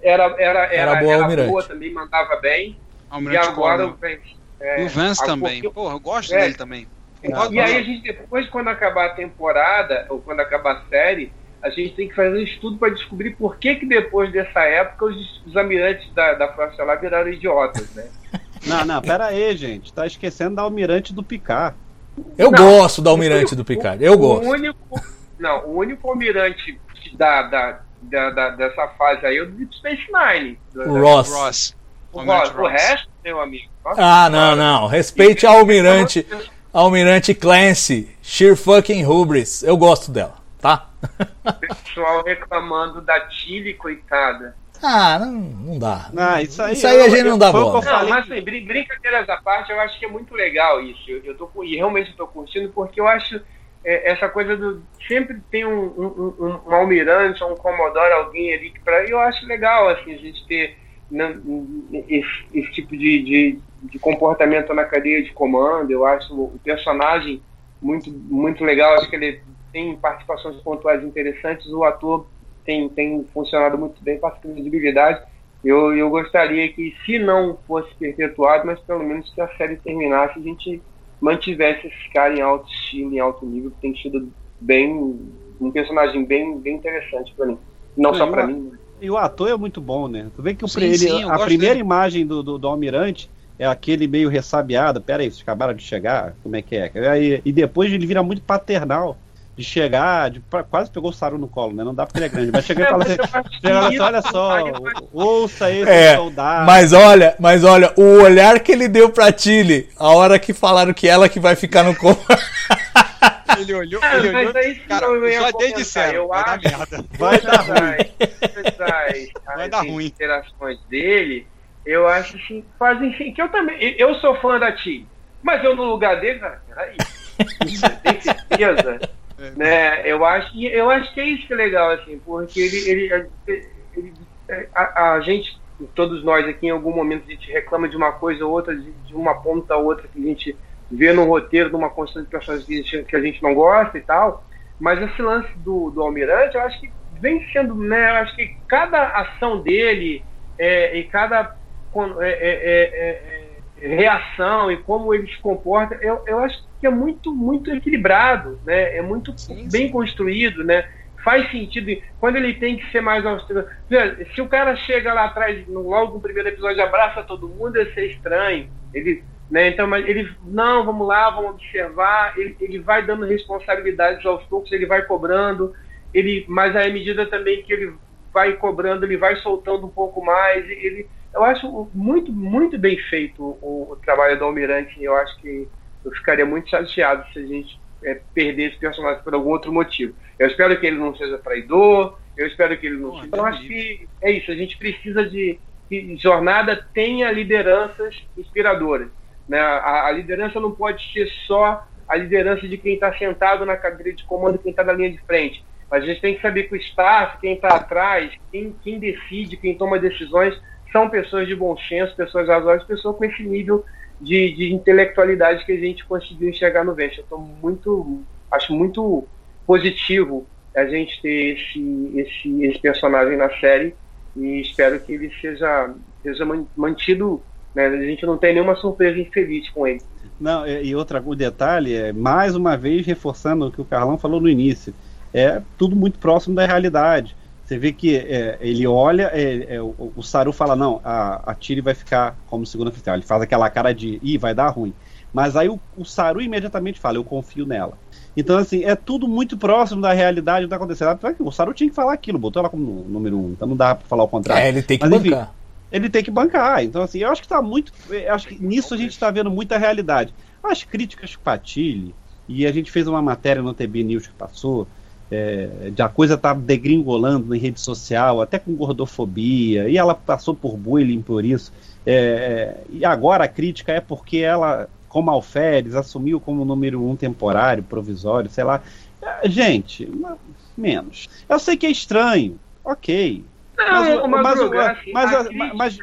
Speaker 2: era, era, era,
Speaker 1: Era boa almirante.
Speaker 2: boa, também mandava bem.
Speaker 3: Almirante
Speaker 2: e agora
Speaker 3: Cornwell.
Speaker 2: o Vence. é,
Speaker 3: E o Vance
Speaker 2: a-
Speaker 3: também.
Speaker 2: porque-
Speaker 3: Porra, eu gosto
Speaker 2: É.
Speaker 3: dele também.
Speaker 2: E
Speaker 3: Concordo
Speaker 2: aí a gente, depois, quando acabar a temporada, ou quando acabar a série, a gente tem que fazer um estudo para descobrir por que, que depois dessa época os, os almirantes da, da Frota Estelar viraram idiotas, né? [LAUGHS]
Speaker 4: Não, não, pera aí, gente. Tá esquecendo da almirante do Picard.
Speaker 1: Eu
Speaker 2: Não.
Speaker 1: gosto do Almirante do Picard, eu
Speaker 2: O
Speaker 1: gosto.
Speaker 2: único, não, o único almirante da, da, da, da- dessa fase aí é o Deep Space Nine.
Speaker 1: O Ross.
Speaker 3: Ross.
Speaker 2: O,
Speaker 3: Almirante
Speaker 2: o resto, meu amigo. nossa
Speaker 1: Ah, não, não. Respeite a Almirante, Almirante Clancy, Sheer fucking Hubris. Eu gosto dela, tá?
Speaker 2: O [LAUGHS] pessoal reclamando da Tilly, coitada.
Speaker 1: Ah, não, não dá.
Speaker 4: Ah, isso aí,
Speaker 1: Isso aí a
Speaker 4: eu-
Speaker 1: gente não dá bola.
Speaker 4: eu
Speaker 2: Não, mas assim, brin- brincadeiras à parte, eu acho que é muito legal isso. Eu, eu tô, e realmente estou curtindo, porque eu acho é, essa coisa do. Sempre tem um, um, um- um almirante, um comodoro, alguém ali que pra. Eu acho legal, assim, a gente ter né, esse, esse tipo de, de, de comportamento na cadeia de comando. Eu acho o personagem muito, muito legal. Acho que ele tem participações pontuais interessantes. O ator tem, tem funcionado muito bem, passa credibilidade. Eu, eu gostaria que, se não fosse perpetuado, mas pelo menos que a série terminasse, a gente mantivesse esse cara em alto estilo, em alto nível, que tem sido bem. um personagem bem, bem interessante pra mim. Não
Speaker 4: Não,
Speaker 2: só
Speaker 4: o-
Speaker 2: mim.
Speaker 4: E o ator é muito bom, né? Tu vê que o
Speaker 3: Sim,
Speaker 4: ele-
Speaker 3: sim,
Speaker 4: a primeira
Speaker 3: dele.
Speaker 4: imagem do, do, do Almirante é aquele meio ressabiado. Pera aí, vocês acabaram de chegar? Como é que é? Aí, e depois ele vira muito paternal. De chegar, de, pra- quase pegou o Saru no colo, né? Não dá porque ele é grande. Mas chega e [LAUGHS]
Speaker 2: É,
Speaker 4: fala
Speaker 2: mas
Speaker 4: assim: assim, olha só, ouça esse
Speaker 1: É,
Speaker 4: soldado.
Speaker 1: Mas olha, mas olha, o olhar que ele deu pra Tilly, a hora que falaram que ela que vai ficar no corpo. [LAUGHS]
Speaker 3: Ele olhou,
Speaker 2: Ah,
Speaker 3: ele
Speaker 2: mas
Speaker 3: olhou.
Speaker 2: é isso que
Speaker 3: Cara,
Speaker 2: eu ia
Speaker 3: só
Speaker 2: comentar.
Speaker 3: de disseram,
Speaker 2: Eu
Speaker 3: vai dar
Speaker 2: acho-
Speaker 3: merda.
Speaker 4: Vai dar ruim.
Speaker 2: Essas,
Speaker 3: Vai
Speaker 2: as
Speaker 3: dar ruim.
Speaker 2: interações dele, eu acho que fazem sim. Que eu também. Eu sou fã da Tilly, mas eu no lugar dele, cara, peraí. Tem certeza? né? Eu acho, eu acho que é isso que é legal, assim, porque ele, ele, ele- a, a gente, todos nós aqui, em algum momento a gente reclama de uma coisa ou outra, de, de uma ponta a outra que a gente vê no roteiro de uma construção de personagens que a gente, não gosta e tal. Mas esse lance do, do Almirante, eu acho que vem sendo, né? Eu acho que cada ação dele é, e cada con- é, é, é, é, reação e como ele se comporta, eu, eu acho que é muito, muito equilibrado, né? É muito
Speaker 3: Sim,
Speaker 2: bem construído, né? Faz sentido. Quando ele tem que ser mais austero. Se o cara chega lá atrás, logo no primeiro episódio, abraça todo mundo, ia ser estranho. Ele, né? Então, mas ele, não, vamos lá, vamos observar. Ele, ele vai dando responsabilidades aos poucos, ele vai cobrando. Ele, mas à medida também que ele vai cobrando, ele vai soltando um pouco mais. Ele, eu acho muito, muito bem feito o, o trabalho do Almirante. Eu acho que eu ficaria muito chateado se a gente é, perder esse personagem por algum outro motivo. Eu espero que ele não seja traidor, eu espero que ele não seja. Eu acho que é isso, a gente precisa de que jornada tenha lideranças inspiradoras. Né? A, a liderança não pode ser só a liderança de quem está sentado na cadeira de comando, quem está na linha de frente. Mas a gente tem que saber que o staff, quem está atrás, quem, quem decide, quem toma decisões, são pessoas de bom senso, pessoas razoáveis, pessoas com esse nível de, de intelectualidade que a gente conseguiu enxergar no Venture. Estou muito, acho muito positivo a gente ter esse, esse, esse personagem na série e espero que ele seja, seja man- mantido. Né? A gente não tem nenhuma surpresa infeliz com ele.
Speaker 4: Não, e e outra, o detalhe é, mais uma vez, reforçando o que o Carlão falou no início, é tudo muito próximo da realidade. Você vê que é, ele olha, é, é, o, o Saru fala, não, a, a Tiri vai ficar como segunda oficial. Ele faz aquela cara de, ih, vai dar ruim. Mas aí o, o Saru imediatamente fala, eu confio nela. Então, assim, é tudo muito próximo da realidade do que está acontecendo. O Saru tinha que falar aquilo, botou ela como número um, então não dá pra falar o contrário.
Speaker 1: É, ele tem que
Speaker 4: Mas, enfim,
Speaker 1: bancar.
Speaker 4: Ele tem que bancar. Então, assim, eu acho que tá muito. Acho que nisso a gente tá vendo muita realidade. As críticas a Tilly, e a gente fez uma matéria no TB News que passou, é, de a coisa tá degringolando em rede social, até com gordofobia, e ela passou por bullying por isso. É, e agora a crítica é porque ela, como alferes, assumiu como número um temporário, provisório, sei lá. É, gente, menos. Eu sei que é estranho, ok. Mas,
Speaker 2: Não,
Speaker 4: o-
Speaker 2: mas,
Speaker 4: o-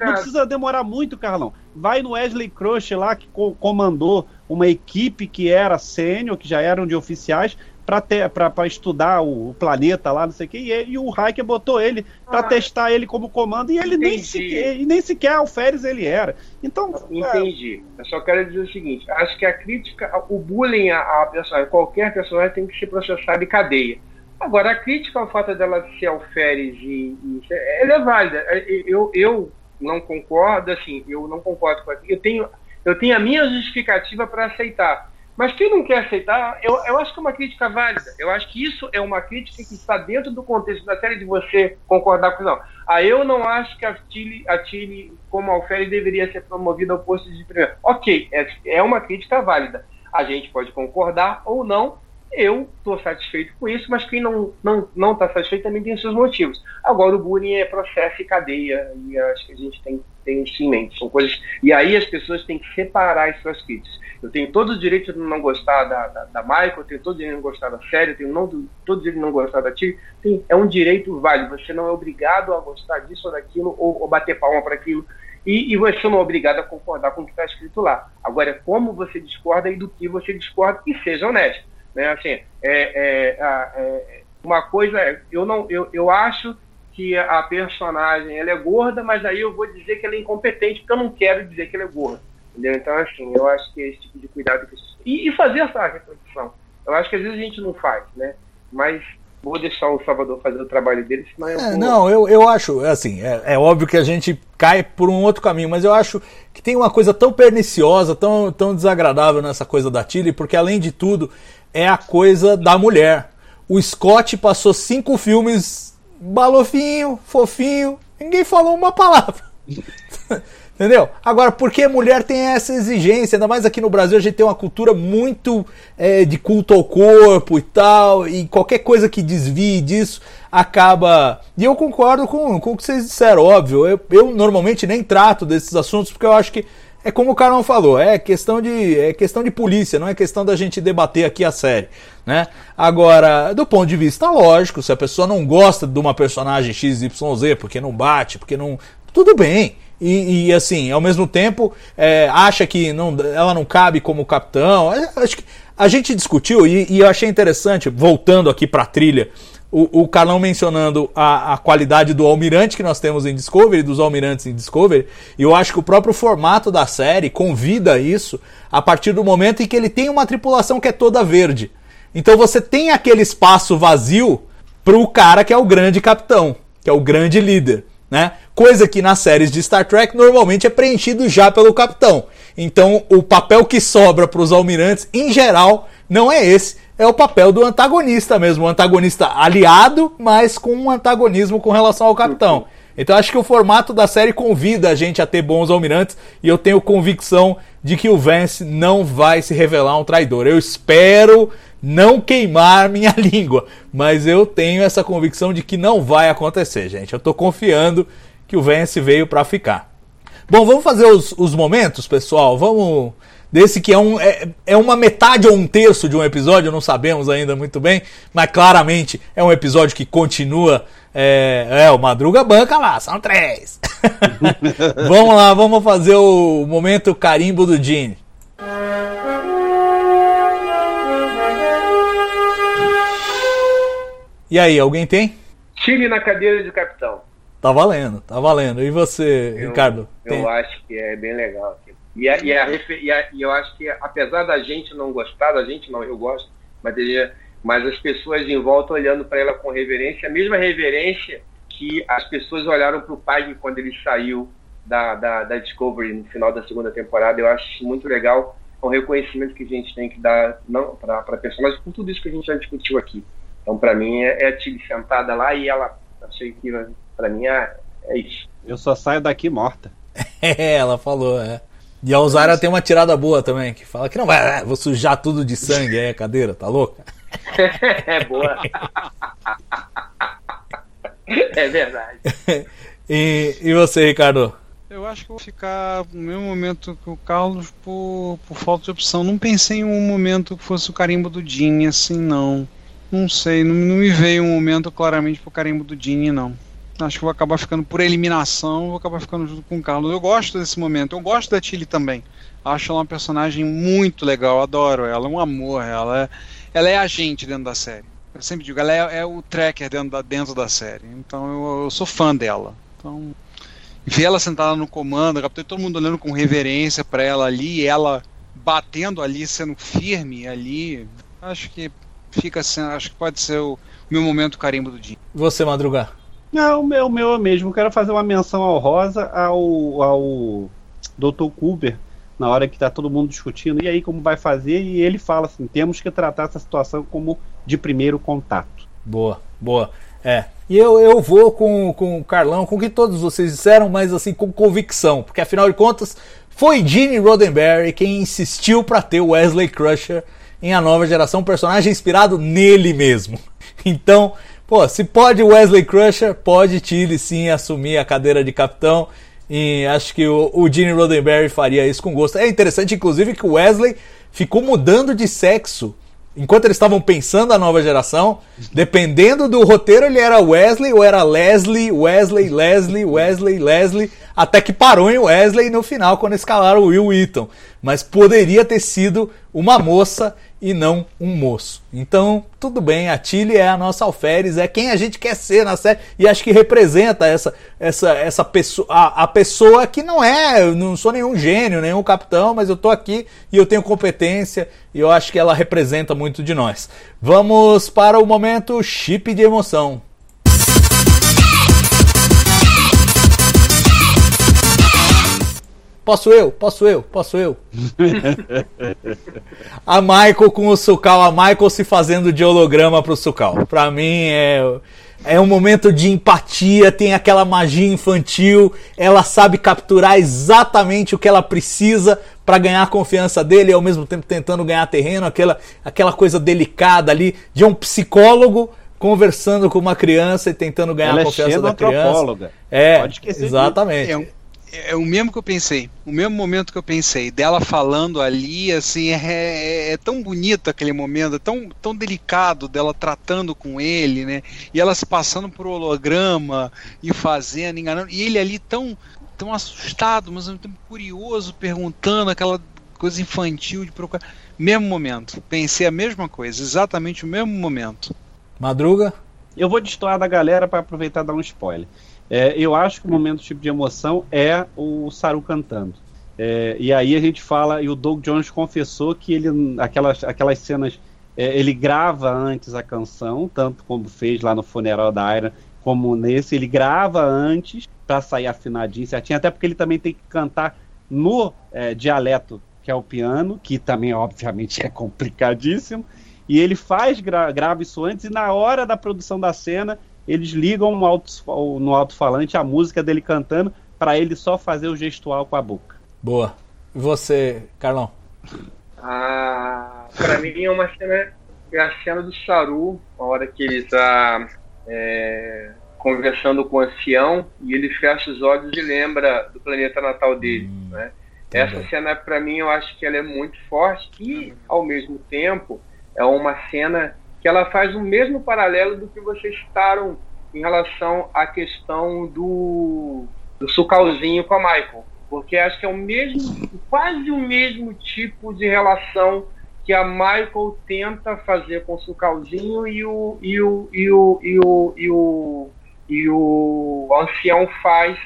Speaker 4: não precisa demorar muito, Carlão. Vai no Wesley Crush lá, que co- comandou uma equipe que era sênior, que já eram de oficiais, para estudar o, o planeta lá, não sei o que, e, e o Hiker botou ele para
Speaker 2: Ah,
Speaker 4: testar ele como comando, e ele nem sequer, nem sequer alferes ele era. Então, é,
Speaker 2: Entendi. Eu só quero dizer o seguinte: acho que a crítica, o bullying a, a personagem, qualquer personagem tem que ser processado em cadeia. Agora, a crítica ao fato dela ser alferes e, e ela é válida. Eu, eu não concordo, assim, eu não concordo com aquilo. Eu tenho, eu tenho a minha justificativa para aceitar. Mas quem não quer aceitar, eu, eu acho que é uma crítica válida. Eu acho que isso é uma crítica que está dentro do contexto da série de você concordar com não. Ah, eu não acho que a Tilly, a Tilly como Alfére, deveria ser promovida ao posto de primeiro. Ok, é, é uma crítica válida. A gente pode concordar ou não. Eu estou satisfeito com isso, mas quem não não não está satisfeito também tem seus motivos. Agora o bullying é processo e cadeia e acho que a gente tem tem isso em mente. São coisas e aí as pessoas têm que separar as suas críticas. Eu tenho todo o direito de não gostar da, da, da Michael, eu tenho todo o direito de não gostar da série, eu tenho não, todo o direito de não gostar da Tilly. É um direito válido. Você não é obrigado a gostar disso ou daquilo, ou, ou bater palma para aquilo. E, e, você não é obrigado a concordar com o que está escrito lá. Agora, é como você discorda e do que você discorda, e seja honesto. Né? Assim, é, é, é, uma coisa é, eu, não, eu, eu acho que a personagem ela é gorda, mas aí eu vou dizer que ela é incompetente, porque eu não quero dizer que ela é gorda. Entendeu? Então, assim, eu acho que esse tipo de cuidado que e, e fazer essa reflexão. Eu acho que às vezes a gente não faz, né? Mas vou deixar o Salvador fazer o trabalho dele, senão eu
Speaker 1: é. Não, eu, eu acho, assim, é, é, óbvio que a gente cai por um outro caminho, mas eu acho que tem uma coisa tão perniciosa, tão, tão desagradável nessa coisa da Tilly, porque além de tudo, é a coisa da mulher. O Scott passou cinco filmes balofinho, fofinho, ninguém falou uma palavra. [LAUGHS] Entendeu? Agora, porque mulher tem essa exigência, ainda mais aqui no Brasil, a gente tem uma cultura muito é, de culto ao corpo e tal, e qualquer coisa que desvie disso acaba. E eu concordo com, com o que vocês disseram, óbvio. Eu, eu normalmente nem trato desses assuntos porque eu acho que é como o Carol falou, é questão de é questão de polícia, não é questão da gente debater aqui a série, né? Agora, do ponto de vista lógico, se a pessoa não gosta de uma personagem XYZ porque não bate, porque não tudo bem. E, e, assim, ao mesmo tempo, é, acha que não, ela não cabe como capitão. É, acho que a gente discutiu e, e eu achei interessante, voltando aqui para a trilha, o, o Carlão mencionando a, a, qualidade do almirante que nós temos em Discovery, dos almirantes em Discovery, e eu acho que o próprio formato da série convida isso a partir do momento em que ele tem uma tripulação que é toda verde. Então você tem aquele espaço vazio pro cara que é o grande capitão, que é o grande líder, né? Coisa que nas séries de Star Trek normalmente é preenchido já pelo capitão. Então o papel que sobra para os almirantes, em geral, não é esse é o papel do antagonista mesmo, o antagonista aliado, mas com um antagonismo com relação ao capitão. Então acho que o formato da série convida a gente a ter bons almirantes e eu tenho convicção de que o Vance não vai se revelar um traidor. Eu espero não queimar minha [LAUGHS] língua, mas eu tenho essa convicção de que não vai acontecer, gente. Eu estou confiando que o Vance veio para ficar. Bom, vamos fazer os, os momentos, pessoal. Vamos desse que é, um, é, é uma metade ou um terço de um episódio, não sabemos ainda muito bem, mas claramente é um episódio que continua. É, é o Madruga banca lá, são três. [LAUGHS] vamos lá, vamos fazer o momento carimbo do Gene. E aí, alguém tem?
Speaker 2: Chile na cadeira de capitão.
Speaker 1: Tá valendo, tá valendo. E você,
Speaker 2: eu,
Speaker 1: Ricardo?
Speaker 2: Eu tem? acho que é bem legal. E, a, e, a, e, a, e, eu acho que, apesar da gente não gostar, da gente não, eu gosto, mas, mas as pessoas em volta olhando para ela com reverência, a mesma reverência que as pessoas olharam para o pai quando ele saiu da, da, da, Discovery no final da segunda temporada. Eu acho muito legal é um reconhecimento que a gente tem que dar para a personagem com tudo isso que a gente já discutiu aqui. Então, para mim, é, é a Tilly sentada lá e ela, achei que, para mim, é, é isso.
Speaker 4: Eu só saio daqui morta. [LAUGHS]
Speaker 1: É, ela falou, é. E a Osara tem uma tirada boa também, que fala que não vai, ah, vou sujar tudo de sangue aí a cadeira, tá louca? [LAUGHS]
Speaker 2: é boa. [LAUGHS] é verdade.
Speaker 1: e, e você, Ricardo?
Speaker 3: Eu acho que vou ficar no mesmo momento que o Carlos por, por falta de opção. Não pensei em um momento que fosse o carimbo do Dini, assim, não. Não sei, não, não me veio um momento claramente pro carimbo do Dini, não. Acho que vou acabar ficando por eliminação, vou acabar ficando junto com o Carlos. Eu gosto desse momento, eu gosto da Tilly também. Acho ela uma personagem muito legal, adoro ela, é um amor, ela é, ela é a gente dentro da série. Eu sempre digo, ela é, é o tracker dentro da, dentro da série. Então eu, eu sou fã dela. Então, ver ela sentada no comando, todo mundo olhando com reverência para ela ali, ela batendo ali, sendo firme ali. Acho que fica assim, acho que pode ser o meu momento carimbo do dia.
Speaker 1: Você, Madrugar?
Speaker 4: Não, o meu, meu mesmo. Quero fazer uma menção ao Rosa, ao, ao Dr. Kuber na hora que está todo mundo discutindo, e aí como vai fazer? E ele fala assim: temos que tratar essa situação como de primeiro contato.
Speaker 1: Boa, boa. É. E eu, eu vou com, com o Carlão, com o que todos vocês disseram, mas assim, com convicção, porque afinal de contas, foi Gene Roddenberry quem insistiu para ter o Wesley Crusher em A Nova Geração, um personagem inspirado nele mesmo. [LAUGHS] Então, pô, se pode Wesley Crusher, pode Tilly sim assumir a cadeira de capitão. E acho que o, o Gene Roddenberry faria isso com gosto. É interessante, inclusive, que o Wesley ficou mudando de sexo enquanto eles estavam pensando a nova geração, dependendo do roteiro, ele era Wesley ou era Leslie, Wesley, Leslie, Wesley, Leslie, até que parou em Wesley no final, quando escalaram o Will Wheaton. Mas poderia ter sido uma moça e não um moço. Então, tudo bem, a Tilly é a nossa alferes, é quem a gente quer ser na série e acho que representa essa essa essa pessoa a, a pessoa que não é, eu não sou nenhum gênio, nenhum capitão, mas eu tô aqui e eu tenho competência e eu acho que ela representa muito de nós. Vamos para o momento chip de emoção. Posso eu? Posso eu? Posso eu? a Michael com o Sukal, a Michael se fazendo de holograma pro Sukal. Pra mim é, é um momento de empatia, tem aquela magia infantil, ela sabe capturar exatamente o que ela precisa para ganhar a confiança dele e ao mesmo tempo tentando ganhar terreno, aquela, aquela coisa delicada ali de um psicólogo conversando com uma criança e tentando ganhar
Speaker 4: Ela
Speaker 1: a
Speaker 4: é
Speaker 1: confiança
Speaker 4: cheia
Speaker 1: da criança. É,
Speaker 4: Pode esquecer
Speaker 1: exatamente.
Speaker 3: É, um- é o mesmo que eu pensei, o mesmo momento que eu pensei, dela falando ali, assim, é, é- é tão bonito aquele momento, é tão, tão delicado dela tratando com ele, né? E ela se passando por holograma e fazendo, enganando, e ele ali tão, tão assustado, mas ao mesmo tempo curioso, perguntando aquela coisa infantil de procurar. Mesmo momento, pensei a mesma coisa, exatamente o mesmo momento.
Speaker 1: Madruga?
Speaker 4: Eu vou destoar da galera para aproveitar e dar um spoiler. É, eu acho que o momento tipo de emoção é o Saru cantando. É, e aí a gente fala, e o Doug Jones confessou que ele, aquelas, aquelas cenas, é, ele grava antes a canção, tanto como fez lá no funeral da Ira, como nesse, ele grava antes para sair afinadinho, certinho, até porque ele também tem que cantar no é, dialeto que é o piano, que também obviamente é complicadíssimo, e ele faz, gra grava isso antes, e na hora da produção da cena, eles ligam no alto- no alto-falante a música dele cantando, para ele só fazer o gestual com a boca.
Speaker 1: Boa. E você, Carlão?
Speaker 2: Ah, pra mim é uma cena, é a cena do Saru, a hora que ele tá é, conversando com o ancião e ele fecha os olhos e lembra do planeta natal dele, né? Essa cena pra mim eu acho que ela é muito forte e ao mesmo tempo é uma cena que ela faz o mesmo paralelo do que vocês citaram em relação à questão do do sucalzinho com a Michael, porque acho que é o mesmo, quase o mesmo tipo de relação que a Michael tenta fazer com o sucalzinho e o e o e o e o e o, e o ancião faz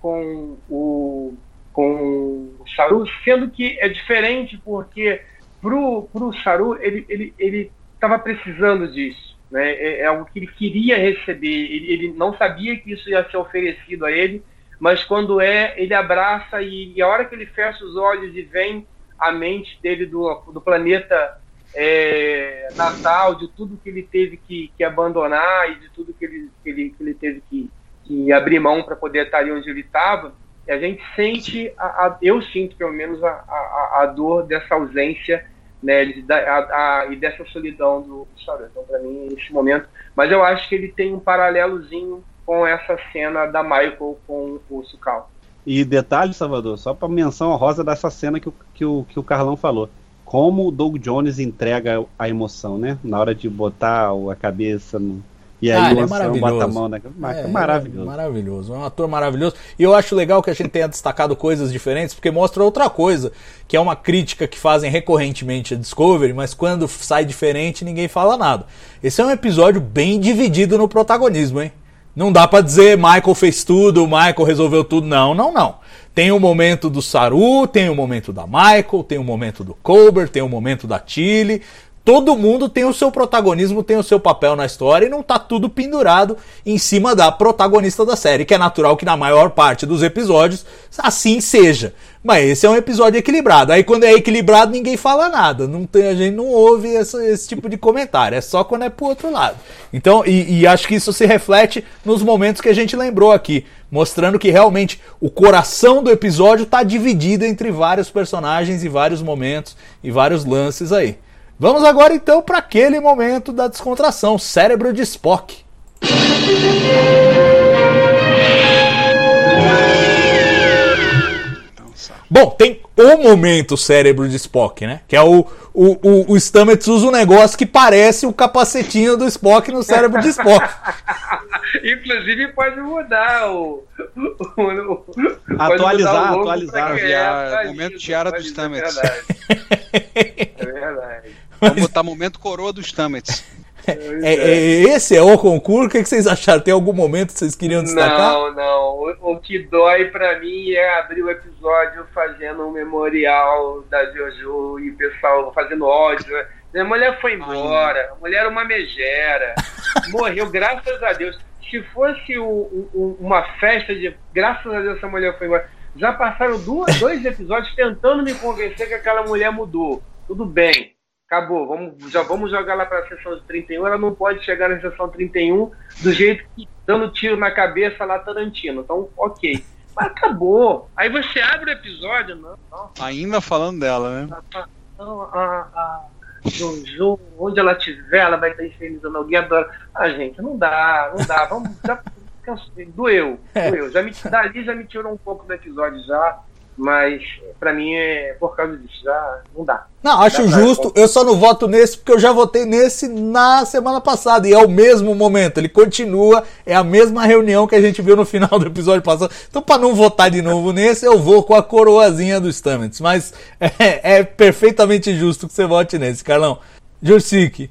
Speaker 2: com o com o Saru, sendo que é diferente porque pro pro Saru ele ele ele estava precisando disso, né? É, é algo que ele queria receber, ele, ele não sabia que isso ia ser oferecido a ele, mas quando é, ele abraça e, e a hora que ele fecha os olhos e vem a mente dele do, do planeta é, natal, de tudo que ele teve que, que abandonar e de tudo que ele, que ele, que ele teve que, que abrir mão para poder estar ali onde ele estava, a gente sente, a, a- eu sinto pelo menos a, a, a dor dessa ausência né, a- a- e dessa solidão do, Sauron. Então, para mim, nesse momento. Mas eu acho que ele tem um paralelozinho com essa cena da Michael com o Sukal.
Speaker 4: E detalhe, Salvador, só para menção honrosa dessa cena que o, que, o, que o Carlão falou. Como o Doug Jones entrega a emoção, né? Na hora de botar a cabeça no. E aí
Speaker 1: Ah, ele é
Speaker 4: ancião bota a
Speaker 1: maravilhoso.
Speaker 4: mão na. Mas
Speaker 1: É,
Speaker 4: é maravilhoso.
Speaker 1: Maravilhoso. É um ator maravilhoso. E eu acho legal que a gente tenha destacado coisas diferentes, porque mostra outra coisa, que é uma crítica que fazem recorrentemente a Discovery, mas quando sai diferente ninguém fala nada. Esse é um episódio bem dividido no protagonismo, hein? Não dá pra dizer Michael fez tudo, Michael resolveu tudo. Não, não, não. Tem o momento do Saru, tem o momento da Michael, tem o momento do Colbert, tem o momento da Tilly. Todo mundo tem o seu protagonismo, tem o seu papel na história e não tá tudo pendurado em cima da protagonista da série, que é natural que na maior parte dos episódios assim seja. Mas esse é um episódio equilibrado. Aí quando é equilibrado, ninguém fala nada. Não tem, a gente não ouve esse, esse tipo de comentário. É só quando é pro outro lado. Então, e, e acho que isso se reflete nos momentos que a gente lembrou aqui, mostrando que realmente o coração do episódio tá dividido entre vários personagens e vários momentos e vários lances aí. Vamos agora então para aquele momento da descontração, cérebro de Spock. Bom, tem o momento cérebro de Spock, né? Que é o, o, o, o Stamets usa um negócio que parece o capacetinho do Spock no cérebro de Spock. [LAUGHS]
Speaker 2: Inclusive pode mudar o. o, o pode
Speaker 4: Atualizar,
Speaker 2: mudar o
Speaker 4: atualizar.
Speaker 2: é, tá
Speaker 3: momento tiara do Stamets.
Speaker 2: É verdade. É verdade.
Speaker 3: Vamos botar momento coroa dos Stamets. [LAUGHS]
Speaker 1: É, é, esse é o concurso. O que que vocês acharam? Tem algum momento que vocês queriam destacar?
Speaker 2: Não, não. O, o que dói pra mim é abrir o episódio fazendo um memorial da Jojo e o pessoal fazendo ódio. A mulher foi embora, a mulher era uma megera, morreu, graças a Deus. Se fosse o- o- uma festa de. Graças a Deus essa mulher foi embora. Já passaram duas, dois episódios tentando me convencer que aquela mulher mudou. Tudo bem. Acabou, vamos, já vamos jogar lá para a sessão de 31. Ela não pode chegar na sessão 31 do jeito que dando tiro na cabeça lá Tarantino. Então, ok. Mas acabou. Aí você abre o episódio, não, não,
Speaker 3: Ainda falando dela, né?
Speaker 2: não a, a Jojo, onde ela estiver, ela vai estar infernizando alguém. Adora. Ah, gente, não dá, não dá. Vamos, já, [LAUGHS] cansei. doeu, doeu. Já me, dali já me tirou um pouco do episódio já. Mas pra mim é por causa disso, já não dá.
Speaker 1: Não, acho
Speaker 2: Dá pra-
Speaker 1: justo. Eu só não voto nesse porque eu já votei nesse na semana passada. E é o mesmo momento. Ele continua. É a mesma reunião que a gente viu no final do episódio passado. Então, pra não votar de novo nesse, eu vou com a coroazinha do Stamets. Mas é, é perfeitamente justo que você vote nesse, Carlão. Jursic.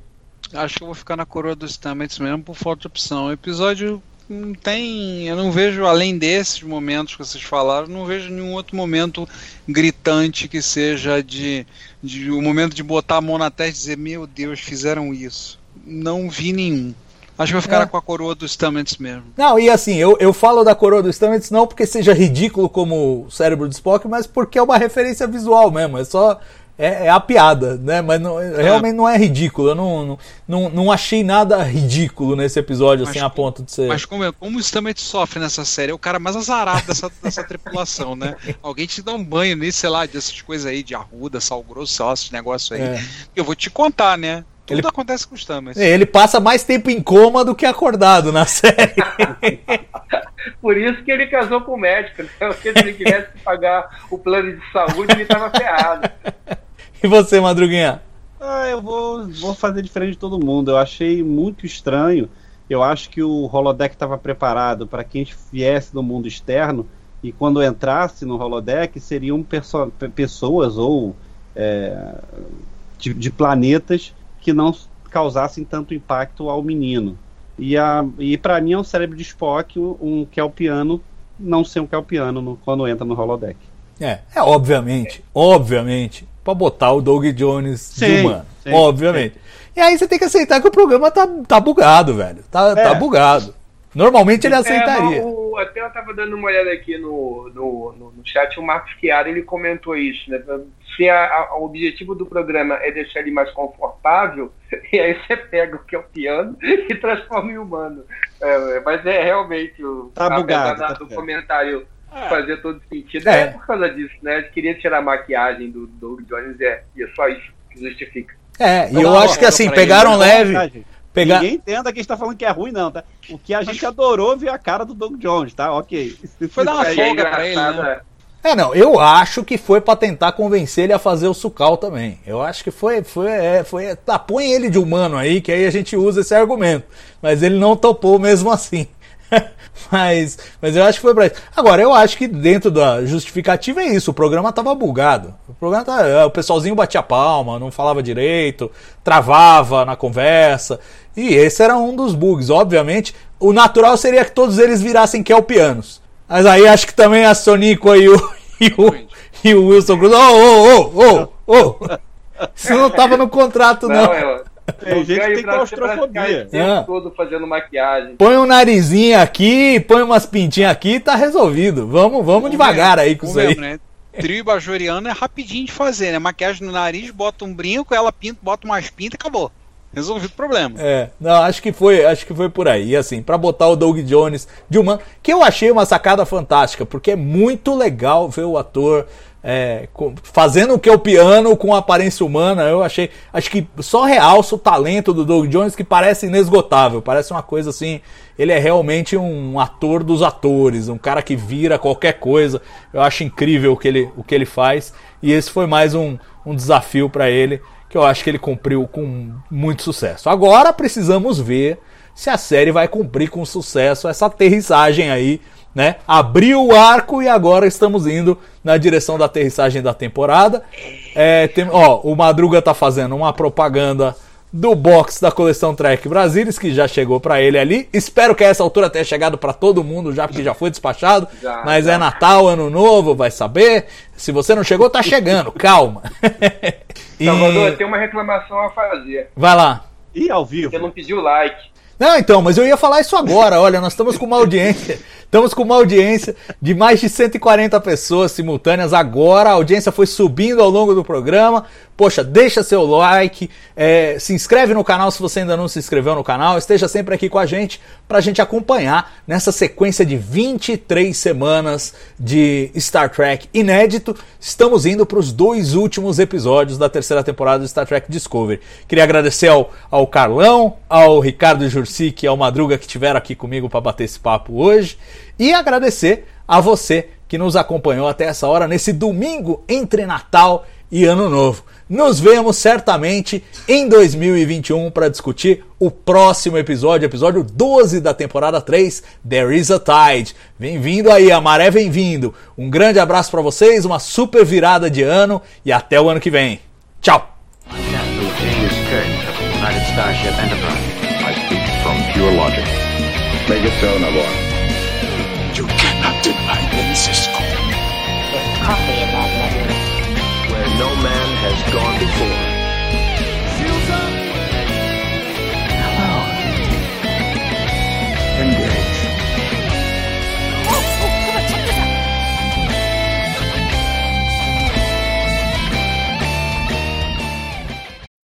Speaker 3: Acho que eu vou ficar na coroa dos Stamets mesmo por falta de opção. Episódio não tem. Eu não vejo, além desses momentos que vocês falaram, não vejo nenhum outro momento gritante que seja de. de o momento de botar a mão na testa e dizer: Meu Deus, fizeram isso. Não vi nenhum. Acho que eu vou ficar
Speaker 1: É.
Speaker 3: com a coroa dos Stamets mesmo.
Speaker 1: Não, e assim, eu, eu falo da coroa do Stamets não porque seja ridículo como o cérebro do Spock, mas porque é uma referência visual mesmo. É só. É, é a piada, né? Mas não- realmente não é ridículo. Eu não, não, não, não achei nada ridículo nesse episódio, assim,
Speaker 3: Mas
Speaker 1: a ponto de ser.
Speaker 3: Mas como, é- como o Stamets sofre nessa série, é o cara mais azarado dessa, dessa tripulação, né? [LAUGHS] Alguém te dá um banho nisso, sei lá, dessas coisas aí, de arruda, sal grosso, sei lá, esses negócios aí.
Speaker 1: É.
Speaker 3: Eu vou te contar, né? Tudo
Speaker 1: Ele-
Speaker 3: acontece com o Stamets.
Speaker 1: É, Ele passa mais tempo em coma do que acordado na série. [LAUGHS]
Speaker 2: Por isso que ele casou com o médico, né? Porque se ele tivesse que pagar o plano de saúde, ele estava ferrado.
Speaker 1: E você, Madruguinha?
Speaker 4: Ah, eu vou, vou fazer diferente de todo mundo. Eu achei muito estranho. Eu acho que o holodeck estava preparado para quem viesse do mundo externo e quando entrasse no holodeck seriam pessoas ou é, de, de planetas que não causassem tanto impacto ao menino. E, a, e para mim é um cérebro de Spock, um Kelpiano não ser um Kelpiano no, quando entra no holodeck.
Speaker 1: É, é obviamente, obviamente, pra botar o Doug Jones de
Speaker 4: Sim,
Speaker 1: humano.
Speaker 4: sim,
Speaker 1: obviamente. E aí você tem que aceitar que o programa tá, tá bugado, velho. Tá,
Speaker 4: É.
Speaker 1: tá bugado. Normalmente ele
Speaker 2: É,
Speaker 1: aceitaria.
Speaker 2: mas o- até eu estava dando uma olhada aqui no, no, no, no chat, o Marcos Chiara ele comentou isso, né? Se a- a- o objetivo do programa é deixar ele mais confortável, [LAUGHS] e aí você pega o que é o piano e transforma em humano. É, mas é realmente o
Speaker 4: Tá bugado, tá
Speaker 2: do
Speaker 4: bugado.
Speaker 2: comentário fazer todo sentido.
Speaker 1: É.
Speaker 2: É. por causa disso, né? Ele queria tirar a maquiagem do Doug Jones, é, e é só isso que justifica.
Speaker 1: É, e
Speaker 4: Não,
Speaker 1: eu
Speaker 4: não,
Speaker 1: acho que assim, pegaram
Speaker 4: Não,
Speaker 1: leve. Pegar...
Speaker 4: Ninguém entenda que a gente tá falando que é ruim, não, tá? O que a gente adorou ver a cara do Doug Jones, tá? Ok.
Speaker 3: Foi dar uma [LAUGHS]
Speaker 2: Aí é
Speaker 3: folga pra ele, né?
Speaker 2: é.
Speaker 1: É, não, eu acho que foi pra tentar convencer ele a fazer o sucal também. Eu acho que foi, foi, é, foi, tá, põe ele de humano aí, que aí a gente usa esse argumento. Mas ele não topou mesmo assim. [LAUGHS] mas, mas eu acho que foi pra isso. Agora, eu acho que dentro da justificativa é isso, o programa tava bugado. O programa tá, é, o pessoalzinho batia palma, não falava direito, travava na conversa. E esse era um dos bugs, obviamente. O natural seria que todos eles virassem Kelpianos. Mas aí acho que também a Sonico e o, [LAUGHS] e o, e o Wilson Cruz. Ô, ô, ô, ô, ô! [LAUGHS] Isso não tava no contrato, não.
Speaker 2: Não, é,
Speaker 4: Tem gente que tem claustrofobia.
Speaker 2: O tempo
Speaker 1: Ah.
Speaker 2: todo fazendo maquiagem.
Speaker 1: Põe um narizinho aqui, põe umas pintinhas aqui, tá resolvido. Vamos, vamos devagar aí com isso aí.
Speaker 3: mesmo, né? Trio bajoriano é rapidinho de fazer, né? Maquiagem no nariz, bota um brinco, ela pinta, bota umas pintas e acabou. Resolvido o problema.
Speaker 1: É, não, acho que foi, acho que foi por aí. E assim, pra botar o Doug Jones de humano, que eu achei uma sacada fantástica, porque é muito legal ver o ator é, fazendo o que é o piano com aparência humana. Eu achei, acho que só realça o talento do Doug Jones que parece inesgotável, parece uma coisa assim. Ele é realmente um ator dos atores, um cara que vira qualquer coisa. Eu acho incrível o que ele, o que ele faz. E esse foi mais um, um desafio pra ele que eu acho que ele cumpriu com muito sucesso. Agora precisamos ver se a série vai cumprir com sucesso essa aterrissagem aí, né? Abriu o arco e agora estamos indo na direção da aterrissagem da temporada. É, tem, ó, o Madruga tá fazendo uma propaganda do box da coleção Trek Brasilis, que já chegou pra ele ali. Espero que a essa altura tenha chegado pra todo mundo já, porque já foi despachado.
Speaker 2: Já,
Speaker 1: mas
Speaker 2: já.
Speaker 1: é Natal, Ano Novo, vai saber. Se você não chegou, tá chegando, [LAUGHS] calma. E-
Speaker 2: Salvador, tem uma reclamação a fazer.
Speaker 1: Vai lá.
Speaker 4: E ao vivo.
Speaker 2: Você não pediu like.
Speaker 1: Não, então, mas eu ia falar isso agora. Olha, nós estamos com uma audiência. Estamos com uma audiência de mais de 140 pessoas simultâneas agora. A audiência foi subindo ao longo do programa. Poxa, deixa seu like, é, se inscreve no canal se você ainda não se inscreveu no canal. Esteja sempre aqui com a gente para a gente acompanhar nessa sequência de 23 semanas de Star Trek inédito. Estamos indo para os dois últimos episódios da terceira temporada do Star Trek Discovery. Queria agradecer ao, ao Carlão, ao Ricardo Jurcic e ao Madruga que estiveram aqui comigo para bater esse papo hoje. E agradecer a você que nos acompanhou até essa hora nesse domingo entre Natal e Ano Novo. Nos vemos certamente em 2021 para discutir o próximo episódio, episódio 12 da temporada 3, There is a Tide. Bem-vindo aí, a maré vem vindo. Um grande abraço para vocês, uma super virada de ano e até o ano que vem. Tchau!
Speaker 5: From pure logic.
Speaker 6: Make it so, Nabor.
Speaker 7: You cannot deny them, Cisco.
Speaker 8: There's coffee in that letter.
Speaker 5: Where no man has gone before.
Speaker 7: Feel the